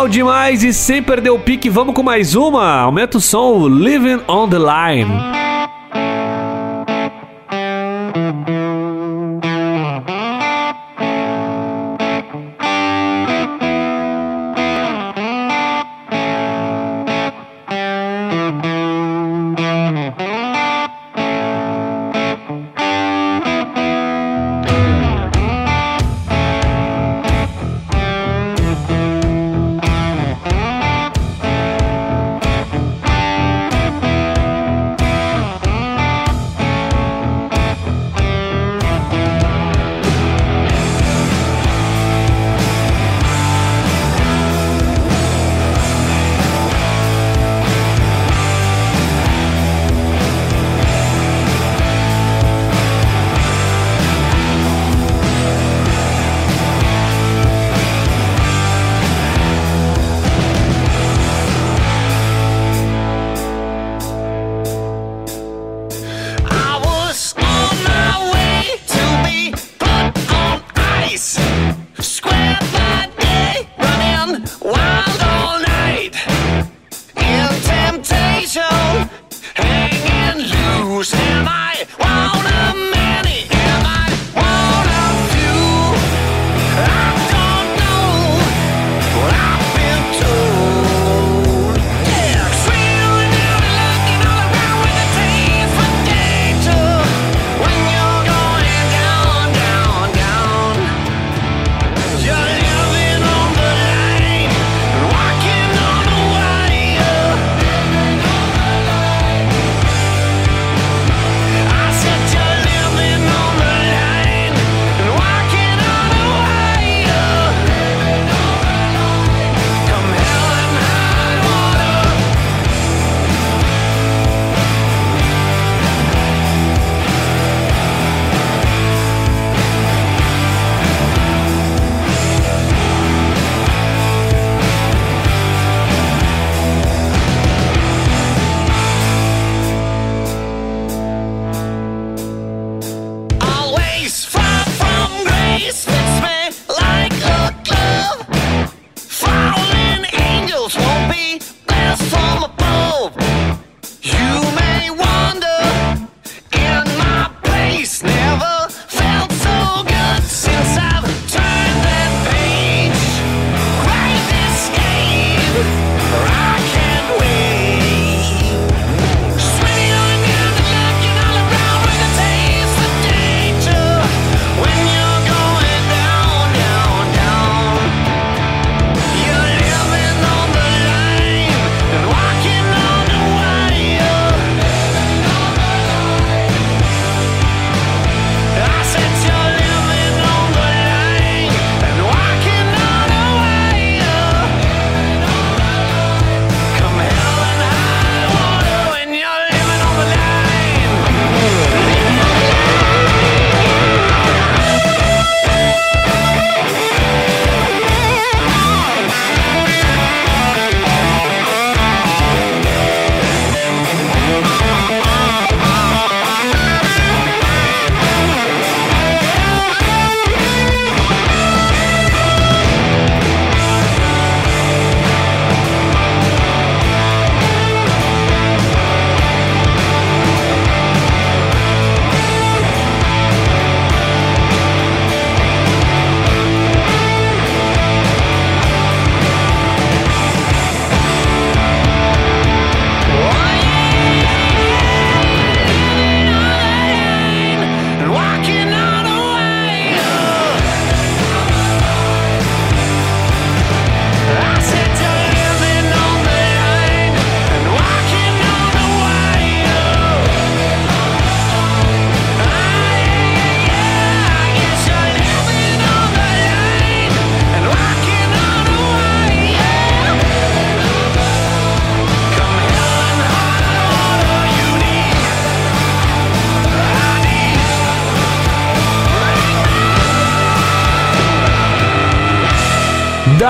Legal demais e sem perder o pique, vamos com mais uma. Aumenta o som, Living on the Line.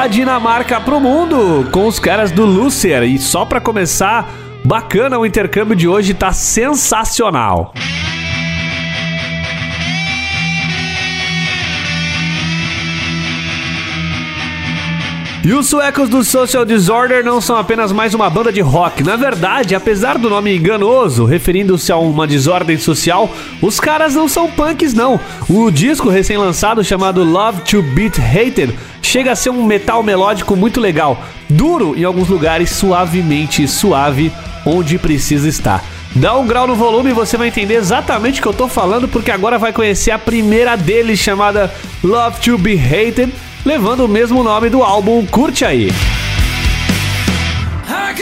da Dinamarca pro mundo com os caras do Lucer. E só para começar, bacana o intercâmbio de hoje, tá sensacional. Música E os suecos do Social Disorder não são apenas mais uma banda de rock. Na verdade, apesar do nome enganoso, referindo-se a uma desordem social, os caras não são punks, não. O disco recém-lançado chamado Love to Beat Hated chega a ser um metal melódico muito legal. Duro em alguns lugares, suavemente suave, onde precisa estar. Dá um grau no volume e você vai entender exatamente o que eu tô falando, porque agora vai conhecer a primeira deles, chamada Love to Be Hated, levando o mesmo nome do álbum. Curte aí! I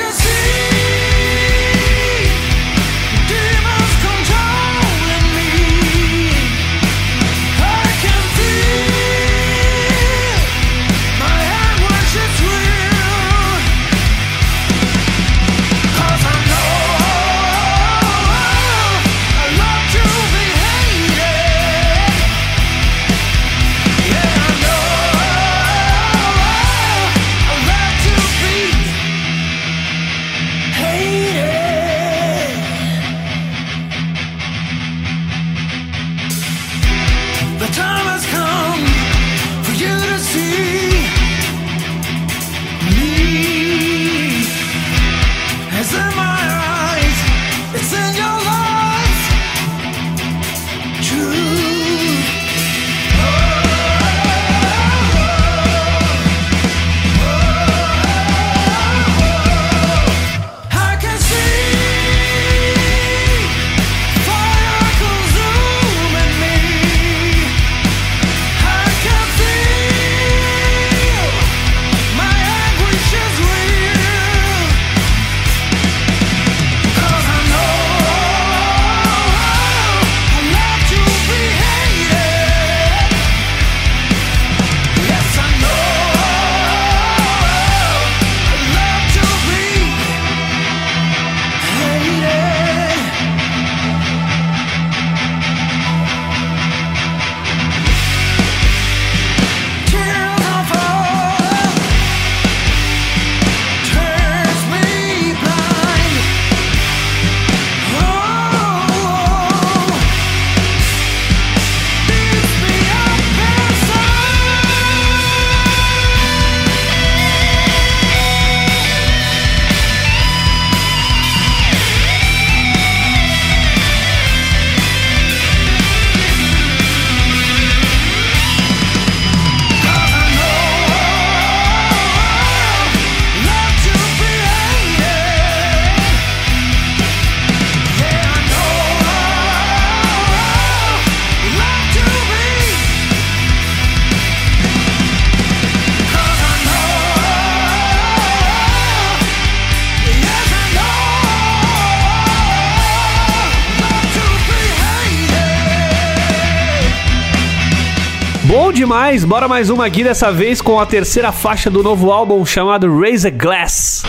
demais, bora mais uma aqui dessa vez com a terceira faixa do novo álbum chamado Raise a Glass.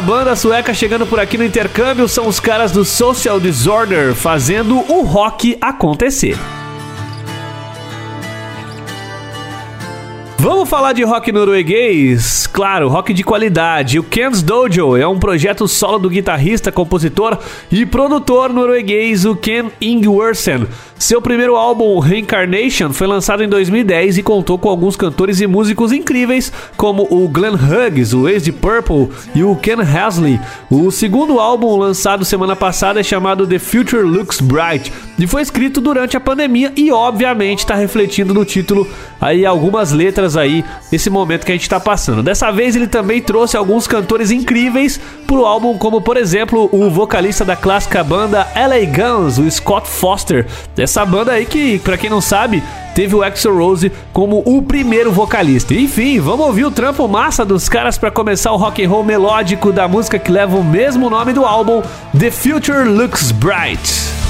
Baita banda sueca chegando por aqui no intercâmbio são os caras do Social Disorder fazendo o rock acontecer. Vamos falar de rock norueguês? Claro, rock de qualidade. O Ken's Dojo é um projeto solo do guitarrista, compositor e produtor norueguês, o Ken Ingwersen. Seu primeiro álbum, Reincarnation, foi lançado em 2010 e contou com alguns cantores e músicos incríveis, como o Glenn Hughes, o ex de Purple, e o Ken Hasley. O segundo álbum, lançado semana passada, é chamado The Future Looks Bright e foi escrito durante a pandemia e, obviamente, está refletindo no título aí algumas letras aí esse momento que a gente está passando. Dessa vez ele também trouxe alguns cantores incríveis pro álbum, como por exemplo o vocalista da clássica banda LA Guns, o Scott Foster. Banda aí que, pra quem não sabe, teve o Axl Rose como o primeiro vocalista. Enfim, vamos ouvir o trampo massa dos caras para começar o rock and roll melódico da música que leva o mesmo nome do álbum, The Future Looks Bright.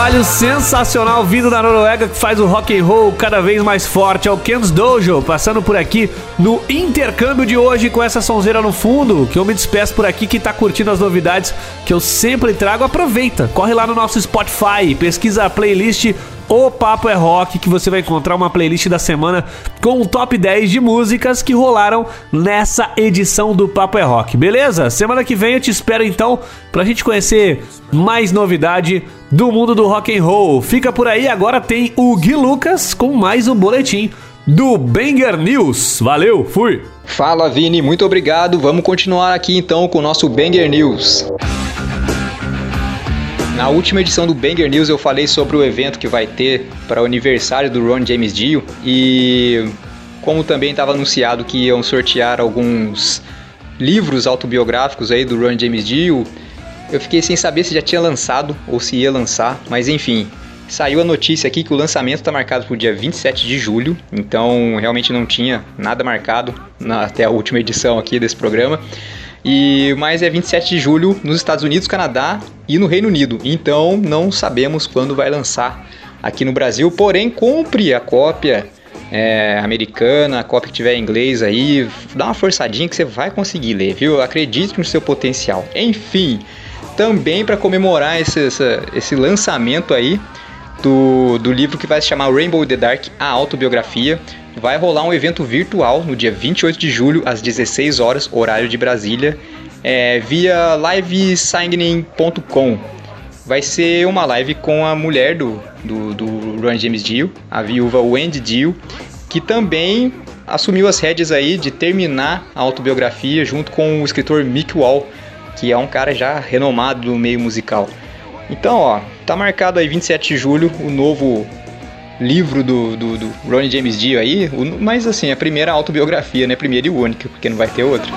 Trabalho sensacional vindo da Noruega que faz o rock and roll cada vez mais forte. É o Ken's Dojo, passando por aqui no intercâmbio de hoje com essa sonzeira no fundo, que eu me despeço por aqui que tá curtindo as novidades que eu sempre trago. Aproveita, corre lá no nosso Spotify, pesquisa a playlist o Papo é Rock, que você vai encontrar uma playlist da semana com o top 10 de músicas que rolaram nessa edição do Papo é Rock, beleza? Semana que vem eu te espero então pra gente conhecer mais novidade do mundo do rock and roll. Fica por aí, agora tem o Gui Lucas com mais um boletim do Banger News. Valeu, fui! Fala Vini, muito obrigado. Vamos continuar aqui então com o nosso Banger News. Na última edição do Banger News eu falei sobre o evento que vai ter para o aniversário do Ron James Dio e como também estava anunciado que iam sortear alguns livros autobiográficos aí do Ron James Dio, eu fiquei sem saber se já tinha lançado ou se ia lançar, mas enfim, saiu a notícia aqui que o lançamento está marcado para o dia 27 de julho, então realmente não tinha nada marcado na- até a última edição aqui desse programa. E mas é 27 de julho nos Estados Unidos, Canadá e no Reino Unido. Então não sabemos quando vai lançar aqui no Brasil. Porém, compre a cópia é, americana, a cópia que tiver em inglês aí, dá uma forçadinha que você vai conseguir ler, viu? Acredite no seu potencial. Enfim, também para comemorar esse, esse lançamento aí do, do livro que vai se chamar Rainbow in the Dark, a autobiografia, vai rolar um evento virtual no dia 28 de julho, às 16 horas, horário de Brasília, é, via livesigning.com. Vai ser uma live com a mulher do, do, do Ron James Dio, a viúva Wendy Dio, que também assumiu as rédeas aí de terminar a autobiografia junto com o escritor Mick Wall, que é um cara já renomado no meio musical. Então, ó, tá marcado aí 27 de julho o novo livro do, do, do Ronnie James Dio aí, mas assim, a primeira autobiografia, né? Primeira e única, porque não vai ter outra.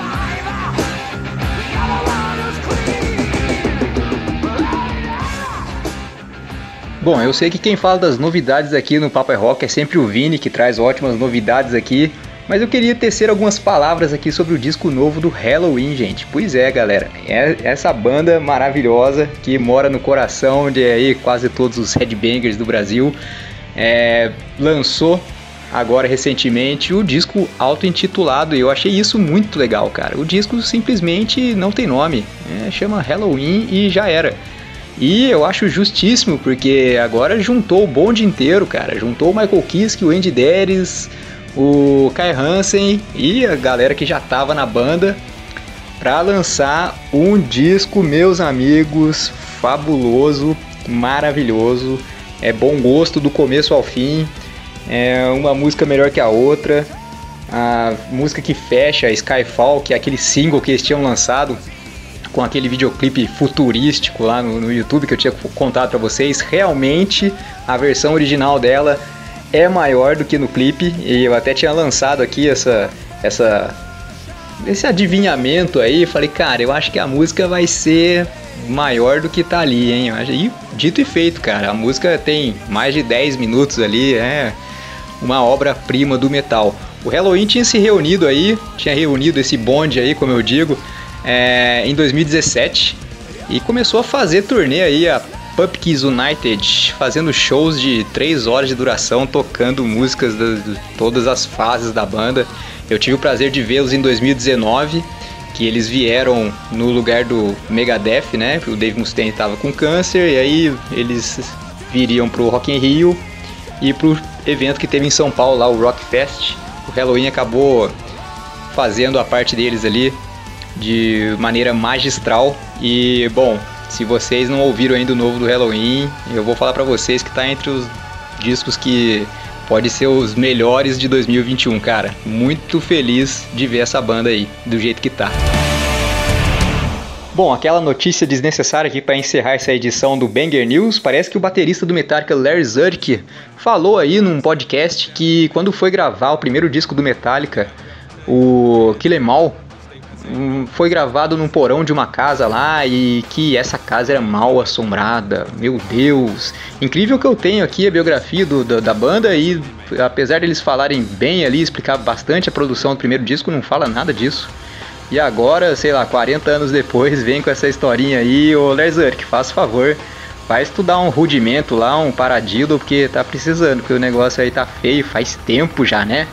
Bom, eu sei que quem fala das novidades aqui no Papo é Rock é sempre o Vini, que traz ótimas novidades aqui. Mas eu queria tecer algumas palavras aqui sobre o disco novo do Halloween, gente. Pois é, galera. É essa banda maravilhosa que mora no coração de aí quase todos os headbangers do Brasil. É, lançou agora recentemente o disco auto-intitulado e eu achei isso muito legal, cara. O disco simplesmente não tem nome, é, chama Halloween e já era. E eu acho justíssimo, porque agora juntou o bonde inteiro, cara. Juntou o Michael Kiske, o Andy Deres, o Kai Hansen e a galera que já tava na banda para lançar um disco, meus amigos, fabuloso, maravilhoso. É bom gosto do começo ao fim. É uma música melhor que a outra. A música que fecha, Skyfall, que é aquele single que eles tinham lançado com aquele videoclipe futurístico lá no, no YouTube que eu tinha contado pra vocês, realmente a versão original dela é maior do que no clipe e eu até tinha lançado aqui essa essa esse adivinhamento aí, falei, cara, eu acho que a música vai ser maior do que tá ali, hein? E dito e feito, cara, a música tem mais de 10 minutos ali, é uma obra-prima do metal. O Halloween tinha se reunido aí, tinha reunido esse bonde aí, como eu digo, é, em 2017 e começou a fazer turnê aí, a Pumpkins United, fazendo shows de 3 horas de duração, tocando músicas de todas as fases da banda. Eu tive o prazer de vê-los em 2019, que eles vieram no lugar do Megadeth, né? O Dave Mustaine estava com câncer e aí eles viriam pro Rock in Rio e pro evento que teve em São Paulo lá, o Rock Fest. O Halloween acabou fazendo a parte deles ali de maneira magistral e bom, se vocês não ouviram ainda o novo do Halloween, eu vou falar pra vocês que tá entre os discos que pode ser os melhores de 2021, cara. Muito feliz de ver essa banda aí do jeito que tá. Bom, aquela notícia desnecessária aqui para encerrar essa edição do Banger News, parece que o baterista do Metallica, Larry Zurich, falou aí num podcast que quando foi gravar o primeiro disco do Metallica, o Kill 'Em All, foi gravado num porão de uma casa lá e que essa casa era mal assombrada. Meu Deus! Incrível que eu tenho aqui a biografia do- da, da banda e apesar deles falarem bem ali, explicar bastante a produção do primeiro disco, não fala nada disso. E agora, sei lá, 40 anos depois, vem com essa historinha aí, ô Lerzurk, faz favor, vai estudar um rudimento lá, um paradiddle, porque tá precisando, porque o negócio aí tá feio, faz tempo já, né?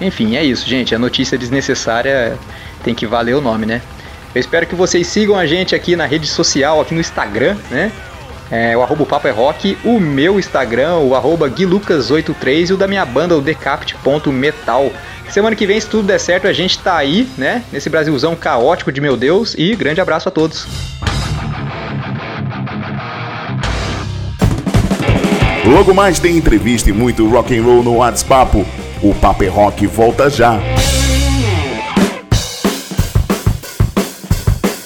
Enfim, é isso, gente, a notícia desnecessária tem que valer o nome, né? Eu espero que vocês sigam a gente aqui na rede social, aqui no Instagram, né? É, o arroba Papo é Rock, o meu Instagram, o arroba guilucas83 e o da minha banda, o decapt.metal. Semana que vem, se tudo der certo, a gente tá aí, né? Nesse Brasilzão caótico de meu Deus. E grande abraço a todos. Logo mais tem entrevista e muito rock and roll no WhatsApp. O Papo é Rock volta já.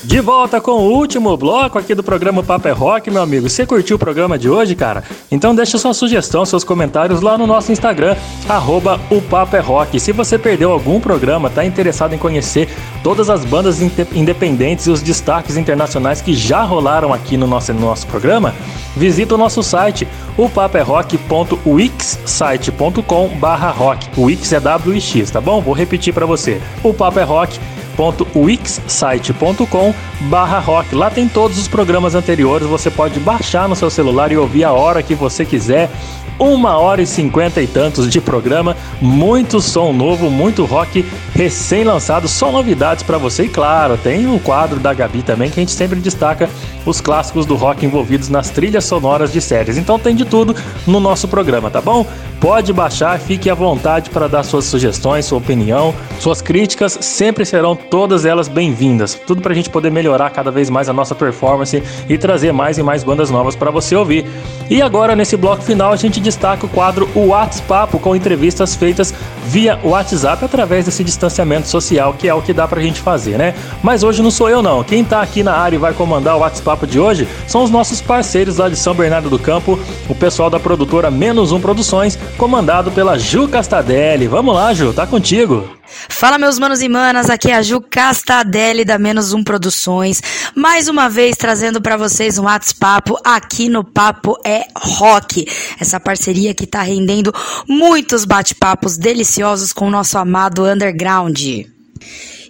De volta com o último bloco aqui do programa Papo é Rock, meu amigo. Você curtiu o programa de hoje, cara? Então deixa sua sugestão, seus comentários lá no nosso Instagram, arroba o é Rock. Se você perdeu algum programa, tá interessado em conhecer todas as bandas independentes e os destaques internacionais que já rolaram aqui no nosso, no nosso programa, visita o nosso site, o paperrock.wixsite.com barra rock. O Wix é W-I-X, tá bom? Vou repetir pra você. O Papo é Rock www.wixsite.com barra rock. Lá tem todos os programas anteriores, você pode baixar no seu celular e ouvir a hora que você quiser. Uma hora e cinquenta e tantos de programa, muito som novo, muito rock recém-lançado, só novidades para você. E claro, tem o quadro da Gabi também, que a gente sempre destaca os clássicos do rock envolvidos nas trilhas sonoras de séries. Então tem de tudo no nosso programa, tá bom? Pode baixar, fique à vontade para dar suas sugestões, sua opinião, suas críticas, sempre serão todas elas bem-vindas. Tudo para a gente poder melhorar cada vez mais a nossa performance e trazer mais e mais bandas novas para você ouvir. E agora, nesse bloco final, a gente destaca o quadro O WhatsApp com entrevistas feitas via WhatsApp através desse distanciamento social, que é o que dá pra gente fazer, né? Mas hoje não sou eu não. Quem tá aqui na área e vai comandar o WhatsApp de hoje são os nossos parceiros lá de São Bernardo do Campo, o pessoal da produtora Menos Um Produções, comandado pela Ju Castadelli. Vamos lá, Ju, tá contigo. Fala meus manos e manas, aqui é a Ju Castadelli da Menos Um Produções, mais uma vez trazendo pra vocês um WhatsApp aqui no Papo é Rock, essa parceria que tá rendendo muitos bate-papos deliciosos com o nosso amado Underground.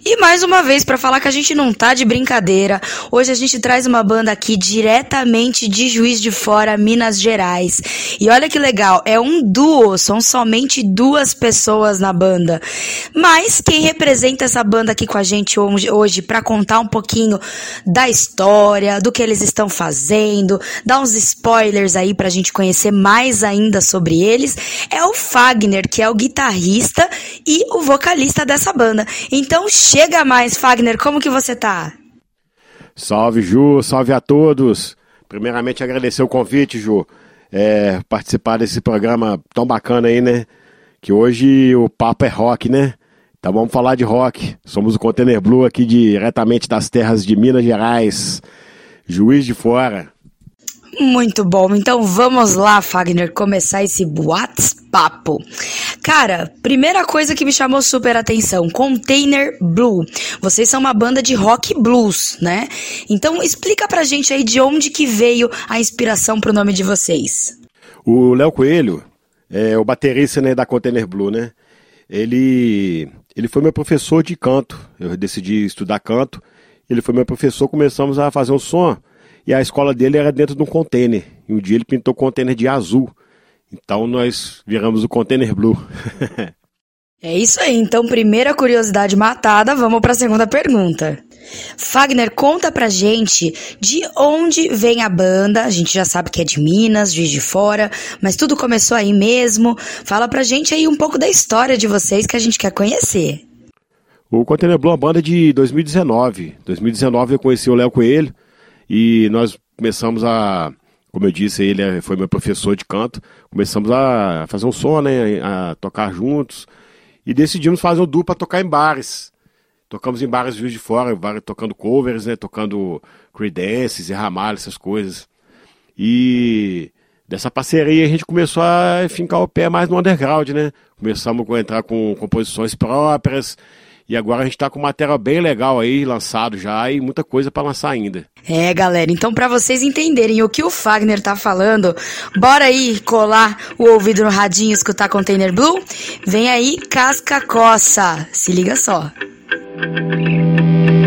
E mais uma vez, para falar que a gente não tá de brincadeira, hoje a gente traz uma banda aqui diretamente de Juiz de Fora, Minas Gerais. E olha que legal, é um duo, são somente duas pessoas na banda. Mas quem representa essa banda aqui com a gente hoje, para contar um pouquinho da história, do que eles estão fazendo, dar uns spoilers aí pra gente conhecer mais ainda sobre eles, é o Fagner, que é o guitarrista e o vocalista dessa banda. Então chega mais, Fagner, como que você tá? Salve, Ju, salve a todos. Primeiramente, agradecer o convite, Ju, é, participar desse programa tão bacana aí, né? Que hoje o papo é rock, né? Então vamos falar de rock. Somos o Container Blue aqui diretamente das terras de Minas Gerais, Juiz de Fora. Muito bom. Então vamos lá, Fagner, começar esse WhatsApp. Cara, primeira coisa que me chamou super atenção, Container Blue. Vocês são uma banda de rock blues, né? Então explica pra gente aí de onde que veio a inspiração pro nome de vocês. O Léo Coelho é o baterista né, da Container Blue, né? Ele, ele foi meu professor de canto. Eu decidi estudar canto. Ele foi meu professor, começamos a fazer um som. E a escola dele era dentro de um container. E um dia ele pintou o container de azul. Então nós viramos o Container Blue. É isso aí. Então, primeira curiosidade matada, vamos pra segunda pergunta. Fagner, conta pra gente de onde vem a banda. A gente já sabe que é de Minas, Juiz de Fora, mas tudo começou aí mesmo. Fala pra gente aí um pouco da história de vocês que a gente quer conhecer. O Container Blue é uma banda de 2019. 2019 eu conheci o Léo Coelho e nós começamos a, como eu disse, ele é- foi meu professor de canto, começamos a fazer um som, né, a tocar juntos e decidimos fazer um duplo para tocar em bares. Tocamos em bares Juiz de Fora, tocando covers, né, tocando Creedence e Ramalho, essas coisas. E dessa parceria a gente começou a fincar o pé mais no underground, né? Começamos a entrar com composições próprias e agora a gente tá com material bem legal aí lançado já e muita coisa para lançar ainda. É, galera, então pra vocês entenderem o que o Fagner tá falando, bora aí colar o ouvido no radinho e escutar Container Blue? Vem aí, Casca Coça. Se liga só. Há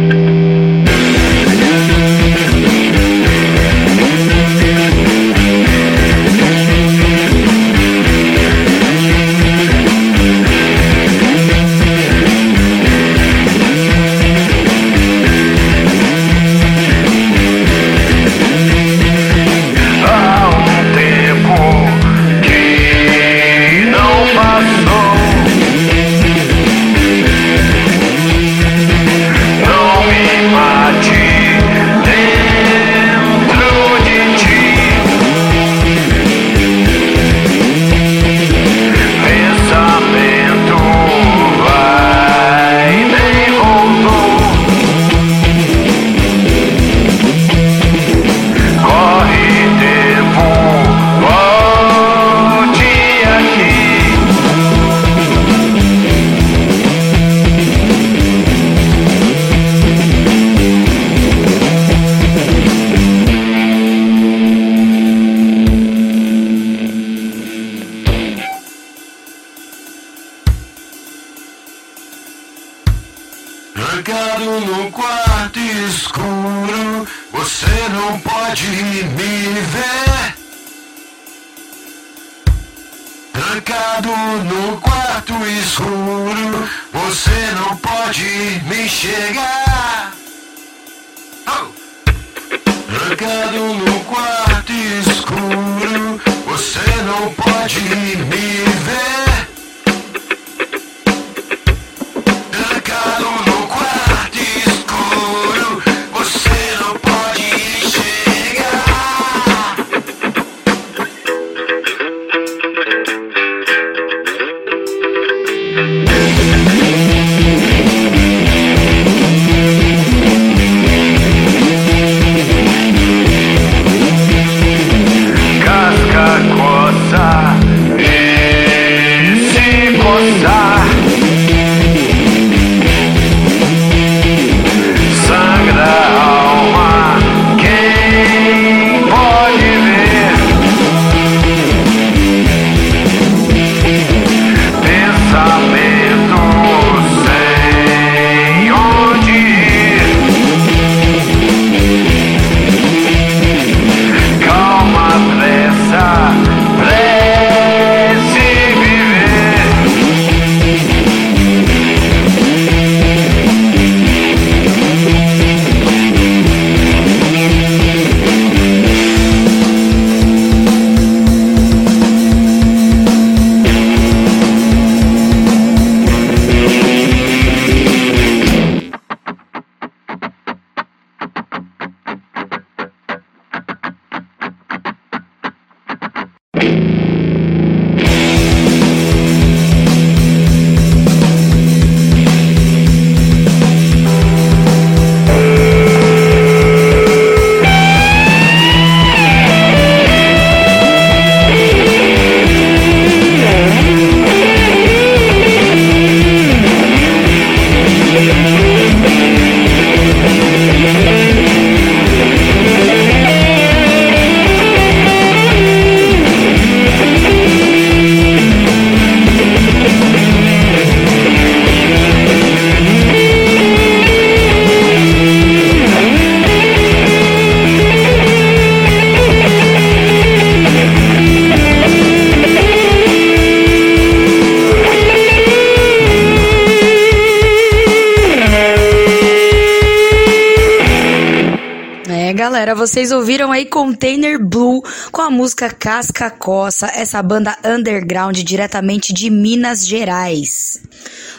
vocês ouviram aí Container Blue com a música Casca Coça, essa banda underground diretamente de Minas Gerais.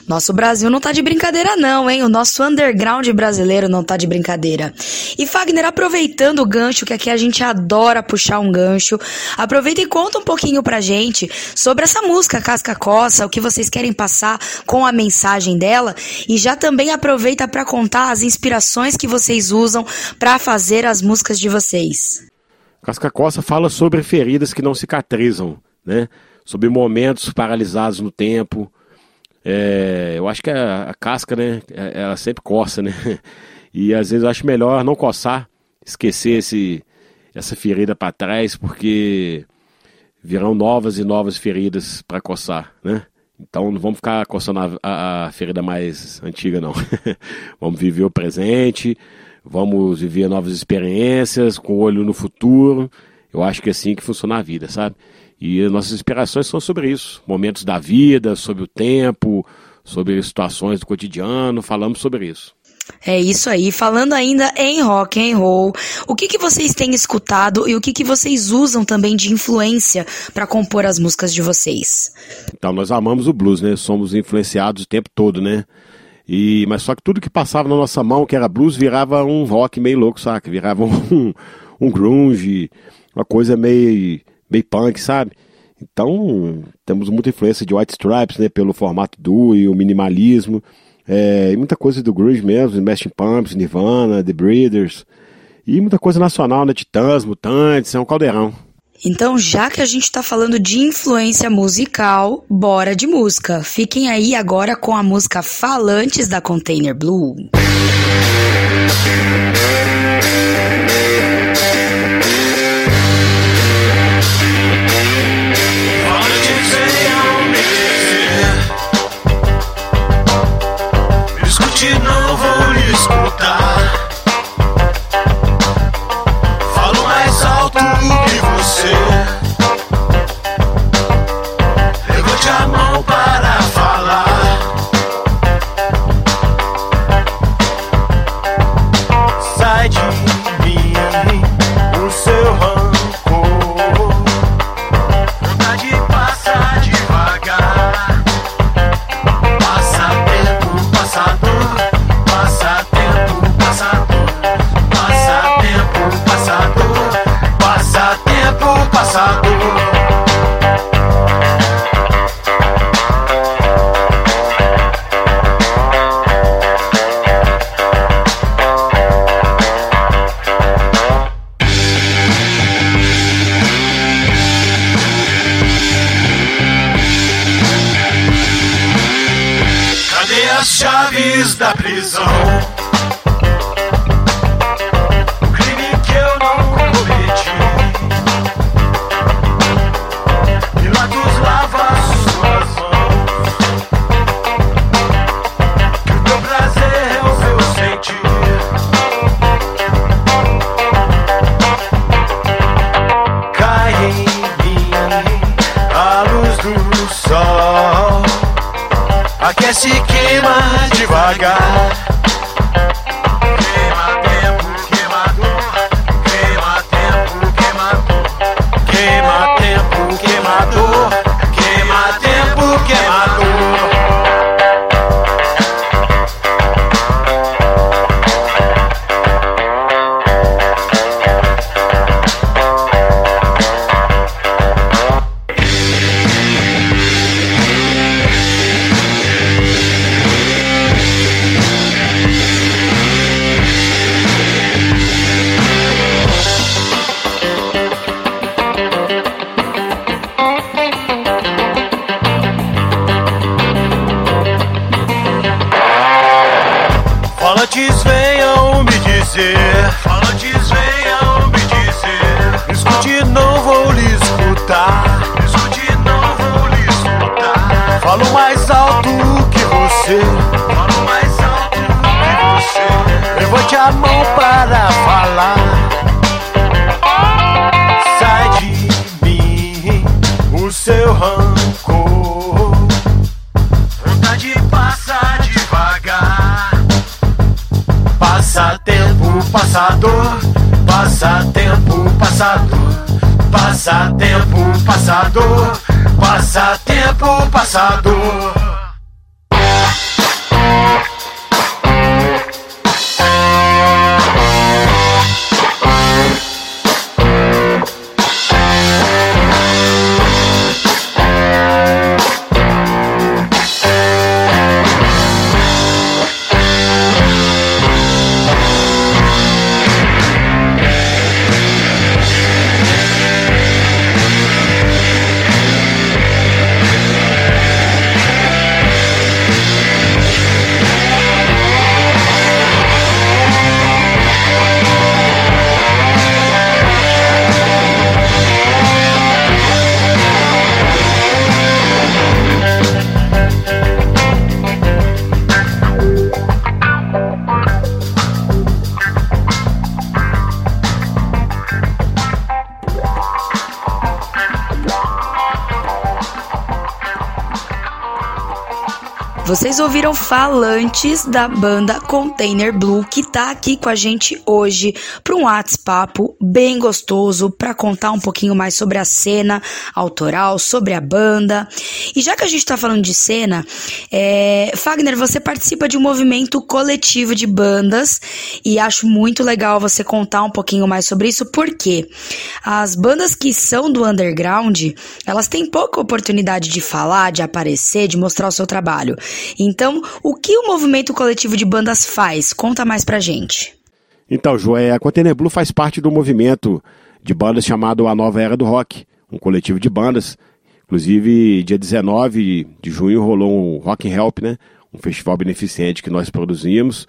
Nosso Brasil não tá de brincadeira não, hein? O nosso underground brasileiro não tá de brincadeira. E Fagner, aproveitando o gancho, que aqui a gente adora puxar um gancho, aproveita e conta um pouquinho pra gente sobre essa música Casca Coça, o que vocês querem passar com a mensagem dela, e já também aproveita pra contar as inspirações que vocês usam pra fazer as músicas de vocês. Casca Coça fala sobre feridas que não cicatrizam, né? Sobre momentos paralisados no tempo. É, eu acho que a, a casca, né? é- Ela sempre coça, né? E às vezes eu acho melhor não coçar, esquecer esse, essa ferida para trás, porque virão novas e novas feridas para coçar, né? Então não vamos ficar coçando a, a- a ferida mais antiga, não. vamos viver o presente, vamos viver novas experiências, com o olho no futuro. Eu acho que é assim que funciona a vida, sabe? E as nossas inspirações são sobre isso. Momentos da vida, sobre o tempo, sobre situações do cotidiano, falamos sobre isso. É isso aí. Falando ainda em rock and roll, o que, que vocês têm escutado e o que, que vocês usam também de influência pra compor as músicas de vocês? Então nós amamos o blues, né? Somos influenciados o tempo todo, né? E, mas só que tudo que passava na nossa mão, que era blues, virava um rock meio louco, saca? Virava um, um grunge, uma coisa meio, meio punk, sabe? Então, temos muita influência de White Stripes, né? Pelo formato duo e o minimalismo. É, e muita coisa do grunge mesmo, Smashing Pumps, Nirvana, The Breeders. E muita coisa nacional, né? Titãs, Mutantes, é um caldeirão. Então, já que a gente tá falando de influência musical, bora de música. Fiquem aí agora com a música Falantes da Container Blue. Pode escutar. Vocês ouviram falantes da banda Container Blue que tá aqui com a gente hoje para um WhatsApp bem gostoso para contar um pouquinho mais sobre a cena autoral, sobre a banda. E já que a gente tá falando de cena, é... Fagner, você participa de um movimento coletivo de bandas e acho muito legal você contar um pouquinho mais sobre isso, porque as bandas que são do underground, elas têm pouca oportunidade de falar, de aparecer, de mostrar o seu trabalho. Então, o que o movimento coletivo de bandas faz? Conta mais pra gente. Então, Joé, a Container Blue faz parte do movimento de bandas chamado A Nova Era do Rock, um coletivo de bandas. Inclusive, dia 19 de junho rolou um Rock Help, né? Um festival beneficente que nós produzimos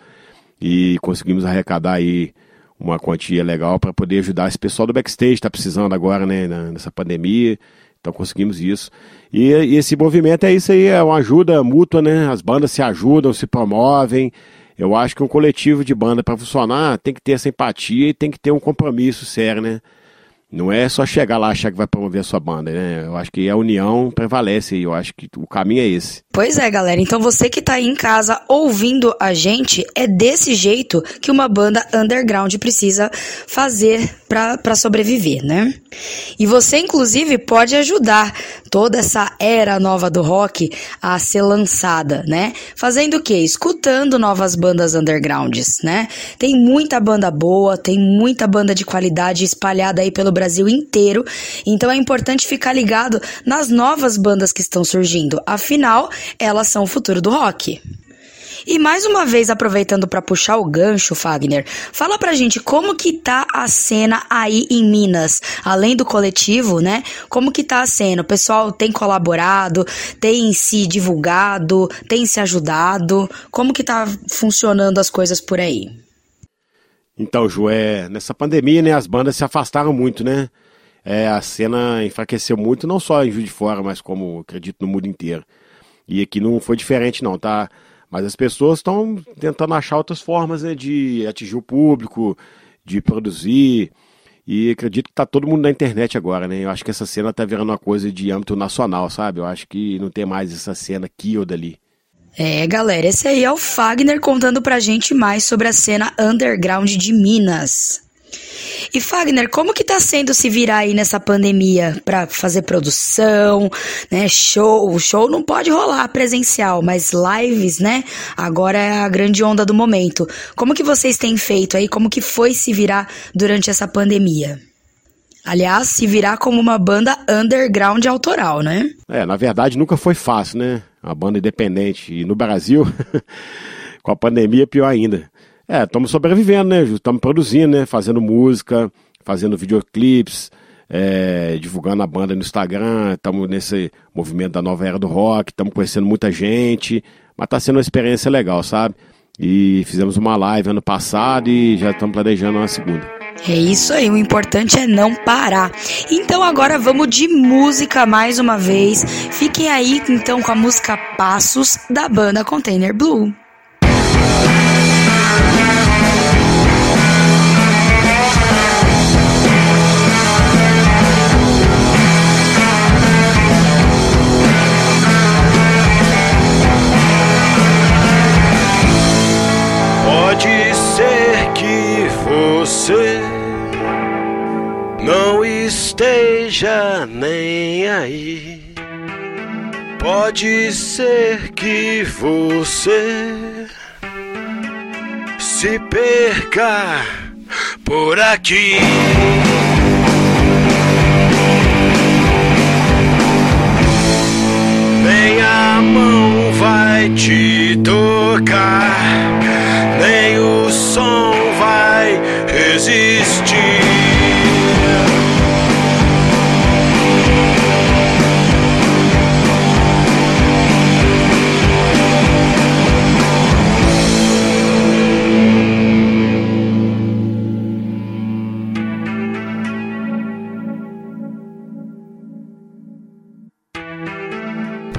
e conseguimos arrecadar aí uma quantia legal para poder ajudar esse pessoal do backstage, está precisando agora, né, nessa pandemia. Então conseguimos isso. E, e esse movimento é isso aí, é uma ajuda mútua, né? As bandas se ajudam, se promovem. Eu acho que um coletivo de banda para funcionar tem que ter essa empatia e tem que ter um compromisso sério, né? Não é só chegar lá e achar que vai promover a sua banda, né? Eu acho que a união prevalece e eu acho que o caminho é esse. Pois é, galera. Então você que tá aí em casa ouvindo a gente, é desse jeito que uma banda underground precisa fazer pra sobreviver, né? E você, inclusive, pode ajudar toda essa era nova do rock a ser lançada, né? Fazendo o quê? Escutando novas bandas undergrounds, né? Tem muita banda boa, tem muita banda de qualidade espalhada aí pelo Brasil inteiro. Então é importante ficar ligado nas novas bandas que estão surgindo. Afinal, elas são o futuro do rock. E mais uma vez, aproveitando para puxar o gancho, Fagner, fala pra gente como que tá a cena aí em Minas, além do coletivo, né? Como que tá a cena? O pessoal tem colaborado, tem se divulgado, tem se ajudado? Como que tá funcionando as coisas por aí? Então, Ju, é, nessa pandemia, né, as bandas se afastaram muito, né? É, a cena enfraqueceu muito, não só em Juiz de Fora, mas como acredito no mundo inteiro. E aqui não foi diferente, não, tá? Mas as pessoas estão tentando achar outras formas né, de atingir o público, de produzir. E acredito que tá todo mundo na internet agora, né? Eu acho que essa cena tá virando uma coisa de âmbito nacional, sabe? Eu acho que não tem mais essa cena aqui ou dali. É, galera, esse aí é o Fagner contando pra gente mais sobre a cena underground de Minas. E Fagner, como que tá sendo se virar aí nessa pandemia pra fazer produção, né, show, show não pode rolar presencial, mas lives, né, agora é a grande onda do momento. Como que vocês têm feito aí, como que foi se virar durante essa pandemia? Aliás, se virar como uma banda underground autoral, né? É, na verdade nunca foi fácil, né? Uma banda independente. E no Brasil, com a pandemia, pior ainda. É, estamos sobrevivendo, né? Estamos produzindo, né? Fazendo música, fazendo videoclipes, é, divulgando a banda no Instagram. Estamos nesse movimento da nova era do rock, estamos conhecendo muita gente. Mas está sendo uma experiência legal, sabe? E fizemos uma live ano passado e já estamos planejando uma segunda. É isso aí, o importante é não parar. Então agora vamos de música mais uma vez. Fiquem aí então com a música Passos da banda Container Blue. Esteja nem aí. Pode ser que você se perca por aqui. Nem a mão vai te tocar, nem o som vai resistir.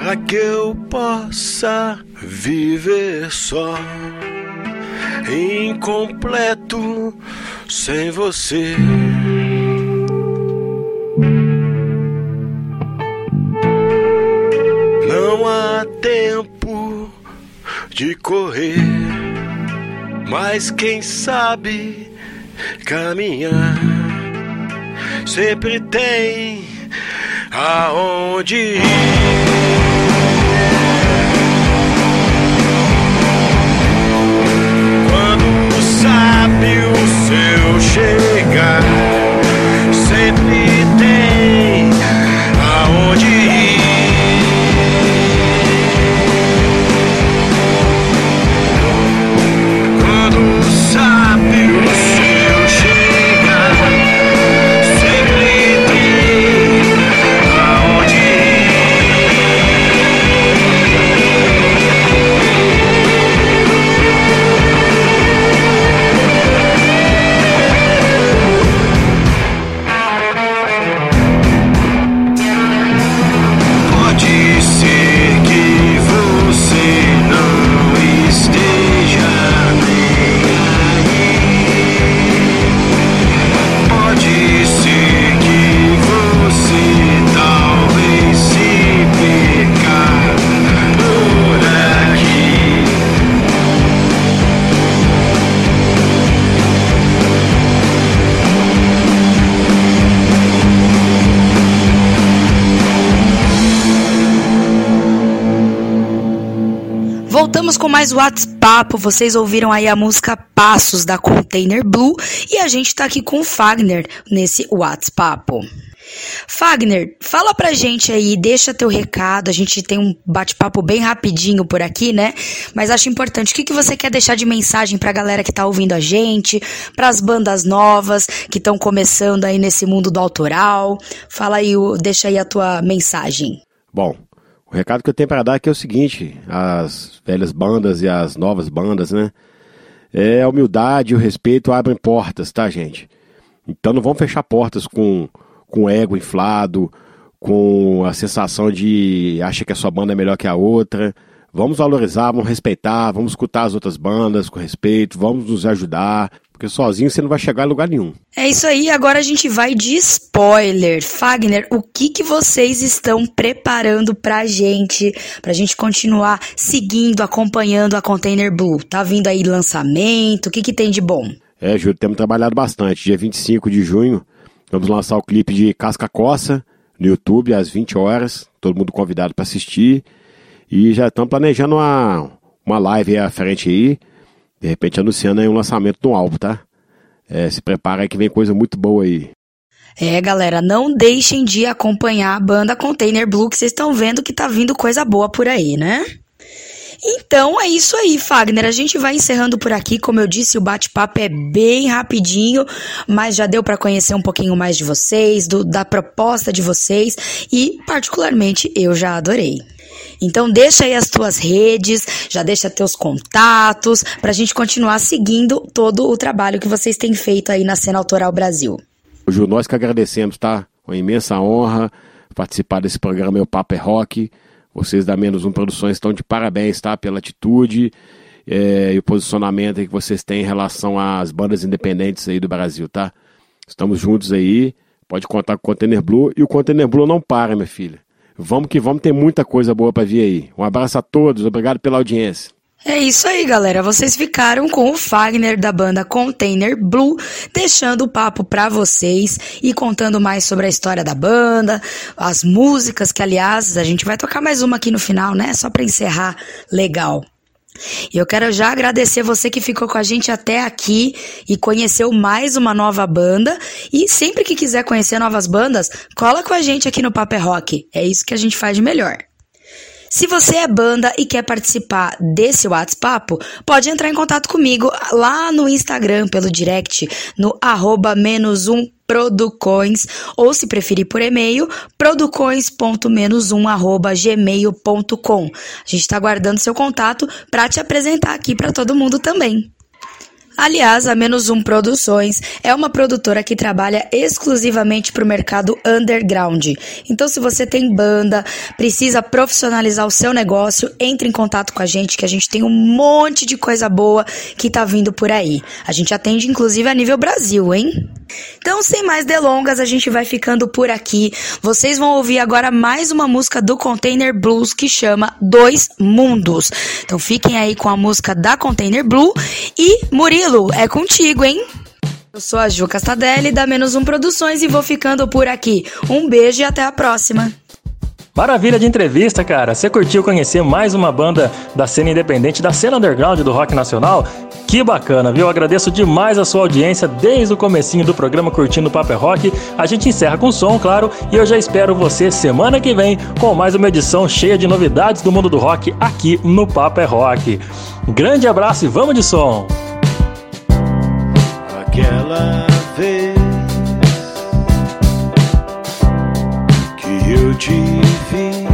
Pra que eu possa viver só, incompleto sem você. Não há tempo de correr, mas quem sabe caminhar sempre tem aonde ir. Quando o seu chegar, Voltamos com mais WhatsApp. Vocês ouviram aí a música Passos da Container Blue e a gente tá aqui com o Fagner nesse WhatsApp. Fagner, fala pra gente aí, deixa teu recado. A gente tem um bate-papo bem rapidinho por aqui, né? Mas acho importante. O que, que você quer deixar de mensagem pra galera que tá ouvindo a gente, pras bandas novas que estão começando aí nesse mundo do autoral? Fala aí, deixa aí a tua mensagem. Bom, o recado que eu tenho para dar aqui é o seguinte: as velhas bandas e as novas bandas, né? É a humildade e o respeito abrem portas, tá, gente? Então não vamos fechar portas com, com ego inflado, com a sensação de acha que a sua banda é melhor que a outra. Vamos valorizar, vamos respeitar, vamos escutar as outras bandas com respeito, vamos nos ajudar, porque sozinho você não vai chegar em lugar nenhum. É isso aí, agora a gente vai de spoiler. Fagner, o que que vocês estão preparando pra gente, pra gente continuar seguindo, acompanhando a Container Blue? Tá vindo aí lançamento, o que que tem de bom? É, Júlio, temos trabalhado bastante. Dia 25 de junho, vamos lançar o clipe de Casca Coça no YouTube às 20 horas. Todo mundo convidado para assistir. E já estamos planejando uma, uma live aí à frente aí. De repente anunciando aí um lançamento do álbum, tá? É, se prepara aí que vem coisa muito boa aí. É, galera, não deixem de acompanhar a banda Container Blue, que vocês estão vendo que tá vindo coisa boa por aí, né? Então é isso aí, Fagner. A gente vai encerrando por aqui. Como eu disse, o bate-papo é bem rapidinho, mas já deu para conhecer um pouquinho mais de vocês, do- da proposta de vocês e, particularmente, eu já adorei. Então deixa aí as tuas redes, já deixa teus contatos, pra gente continuar seguindo todo o trabalho que vocês têm feito aí na cena autoral Brasil. Ju, nós que agradecemos, tá? Uma imensa honra participar desse programa Meu Papo é Rock. Vocês da Menos Um Produções estão de parabéns, tá? Pela atitude é, e o posicionamento que vocês têm em relação às bandas independentes aí do Brasil, tá? Estamos juntos aí. Pode contar com o Container Blue. E o Container Blue não para, minha filha. Vamos que vamos, tem muita coisa boa pra vir aí. Um abraço a todos, obrigado pela audiência. É isso aí, galera. Vocês ficaram com o Fagner da banda Container Blue, deixando o papo pra vocês e contando mais sobre a história da banda, as músicas que, aliás, a gente vai tocar mais uma aqui no final, né? Só pra encerrar legal. E eu quero já agradecer você que ficou com a gente até aqui e conheceu mais uma nova banda. E sempre que quiser conhecer novas bandas, cola com a gente aqui no Papo é Rock. É isso que a gente faz de melhor. Se você é banda e quer participar desse WhatsApp, pode entrar em contato comigo lá no Instagram, pelo direct, no arroba menos um Producoins, ou se preferir por e-mail, producoins.menos1 arroba gmail.com. A gente está aguardando seu contato para te apresentar aqui para todo mundo também. Aliás, a Menos Um Produções é uma produtora que trabalha exclusivamente para o mercado underground. Então, se você tem banda, precisa profissionalizar o seu negócio, entre em contato com a gente, que a gente tem um monte de coisa boa que tá vindo por aí. A gente atende, inclusive, a nível Brasil, hein? Então, sem mais delongas, a gente vai ficando por aqui. Vocês vão ouvir agora mais uma música do Container Blues que chama Dois Mundos. Então, fiquem aí com a música da Container Blue e Murilo, é contigo, hein? Eu sou a Ju Castadelli da Menos Um Produções e vou ficando por aqui. Um beijo e até a próxima. Maravilha de entrevista, cara. Você curtiu conhecer mais uma banda da cena independente, da cena underground do rock nacional? Que bacana, viu? Agradeço demais a sua audiência desde o comecinho do programa Curtindo o Papo é Rock. A gente encerra com som, claro, e eu já espero você semana que vem com mais uma edição cheia de novidades do mundo do rock aqui no Papo é Rock. Grande abraço e vamos de som! Aquela vez que eu te vi,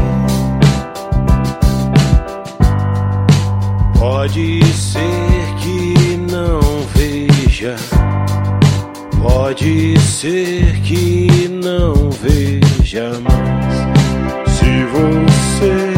pode ser que não veja, pode ser que não veja mais. Se você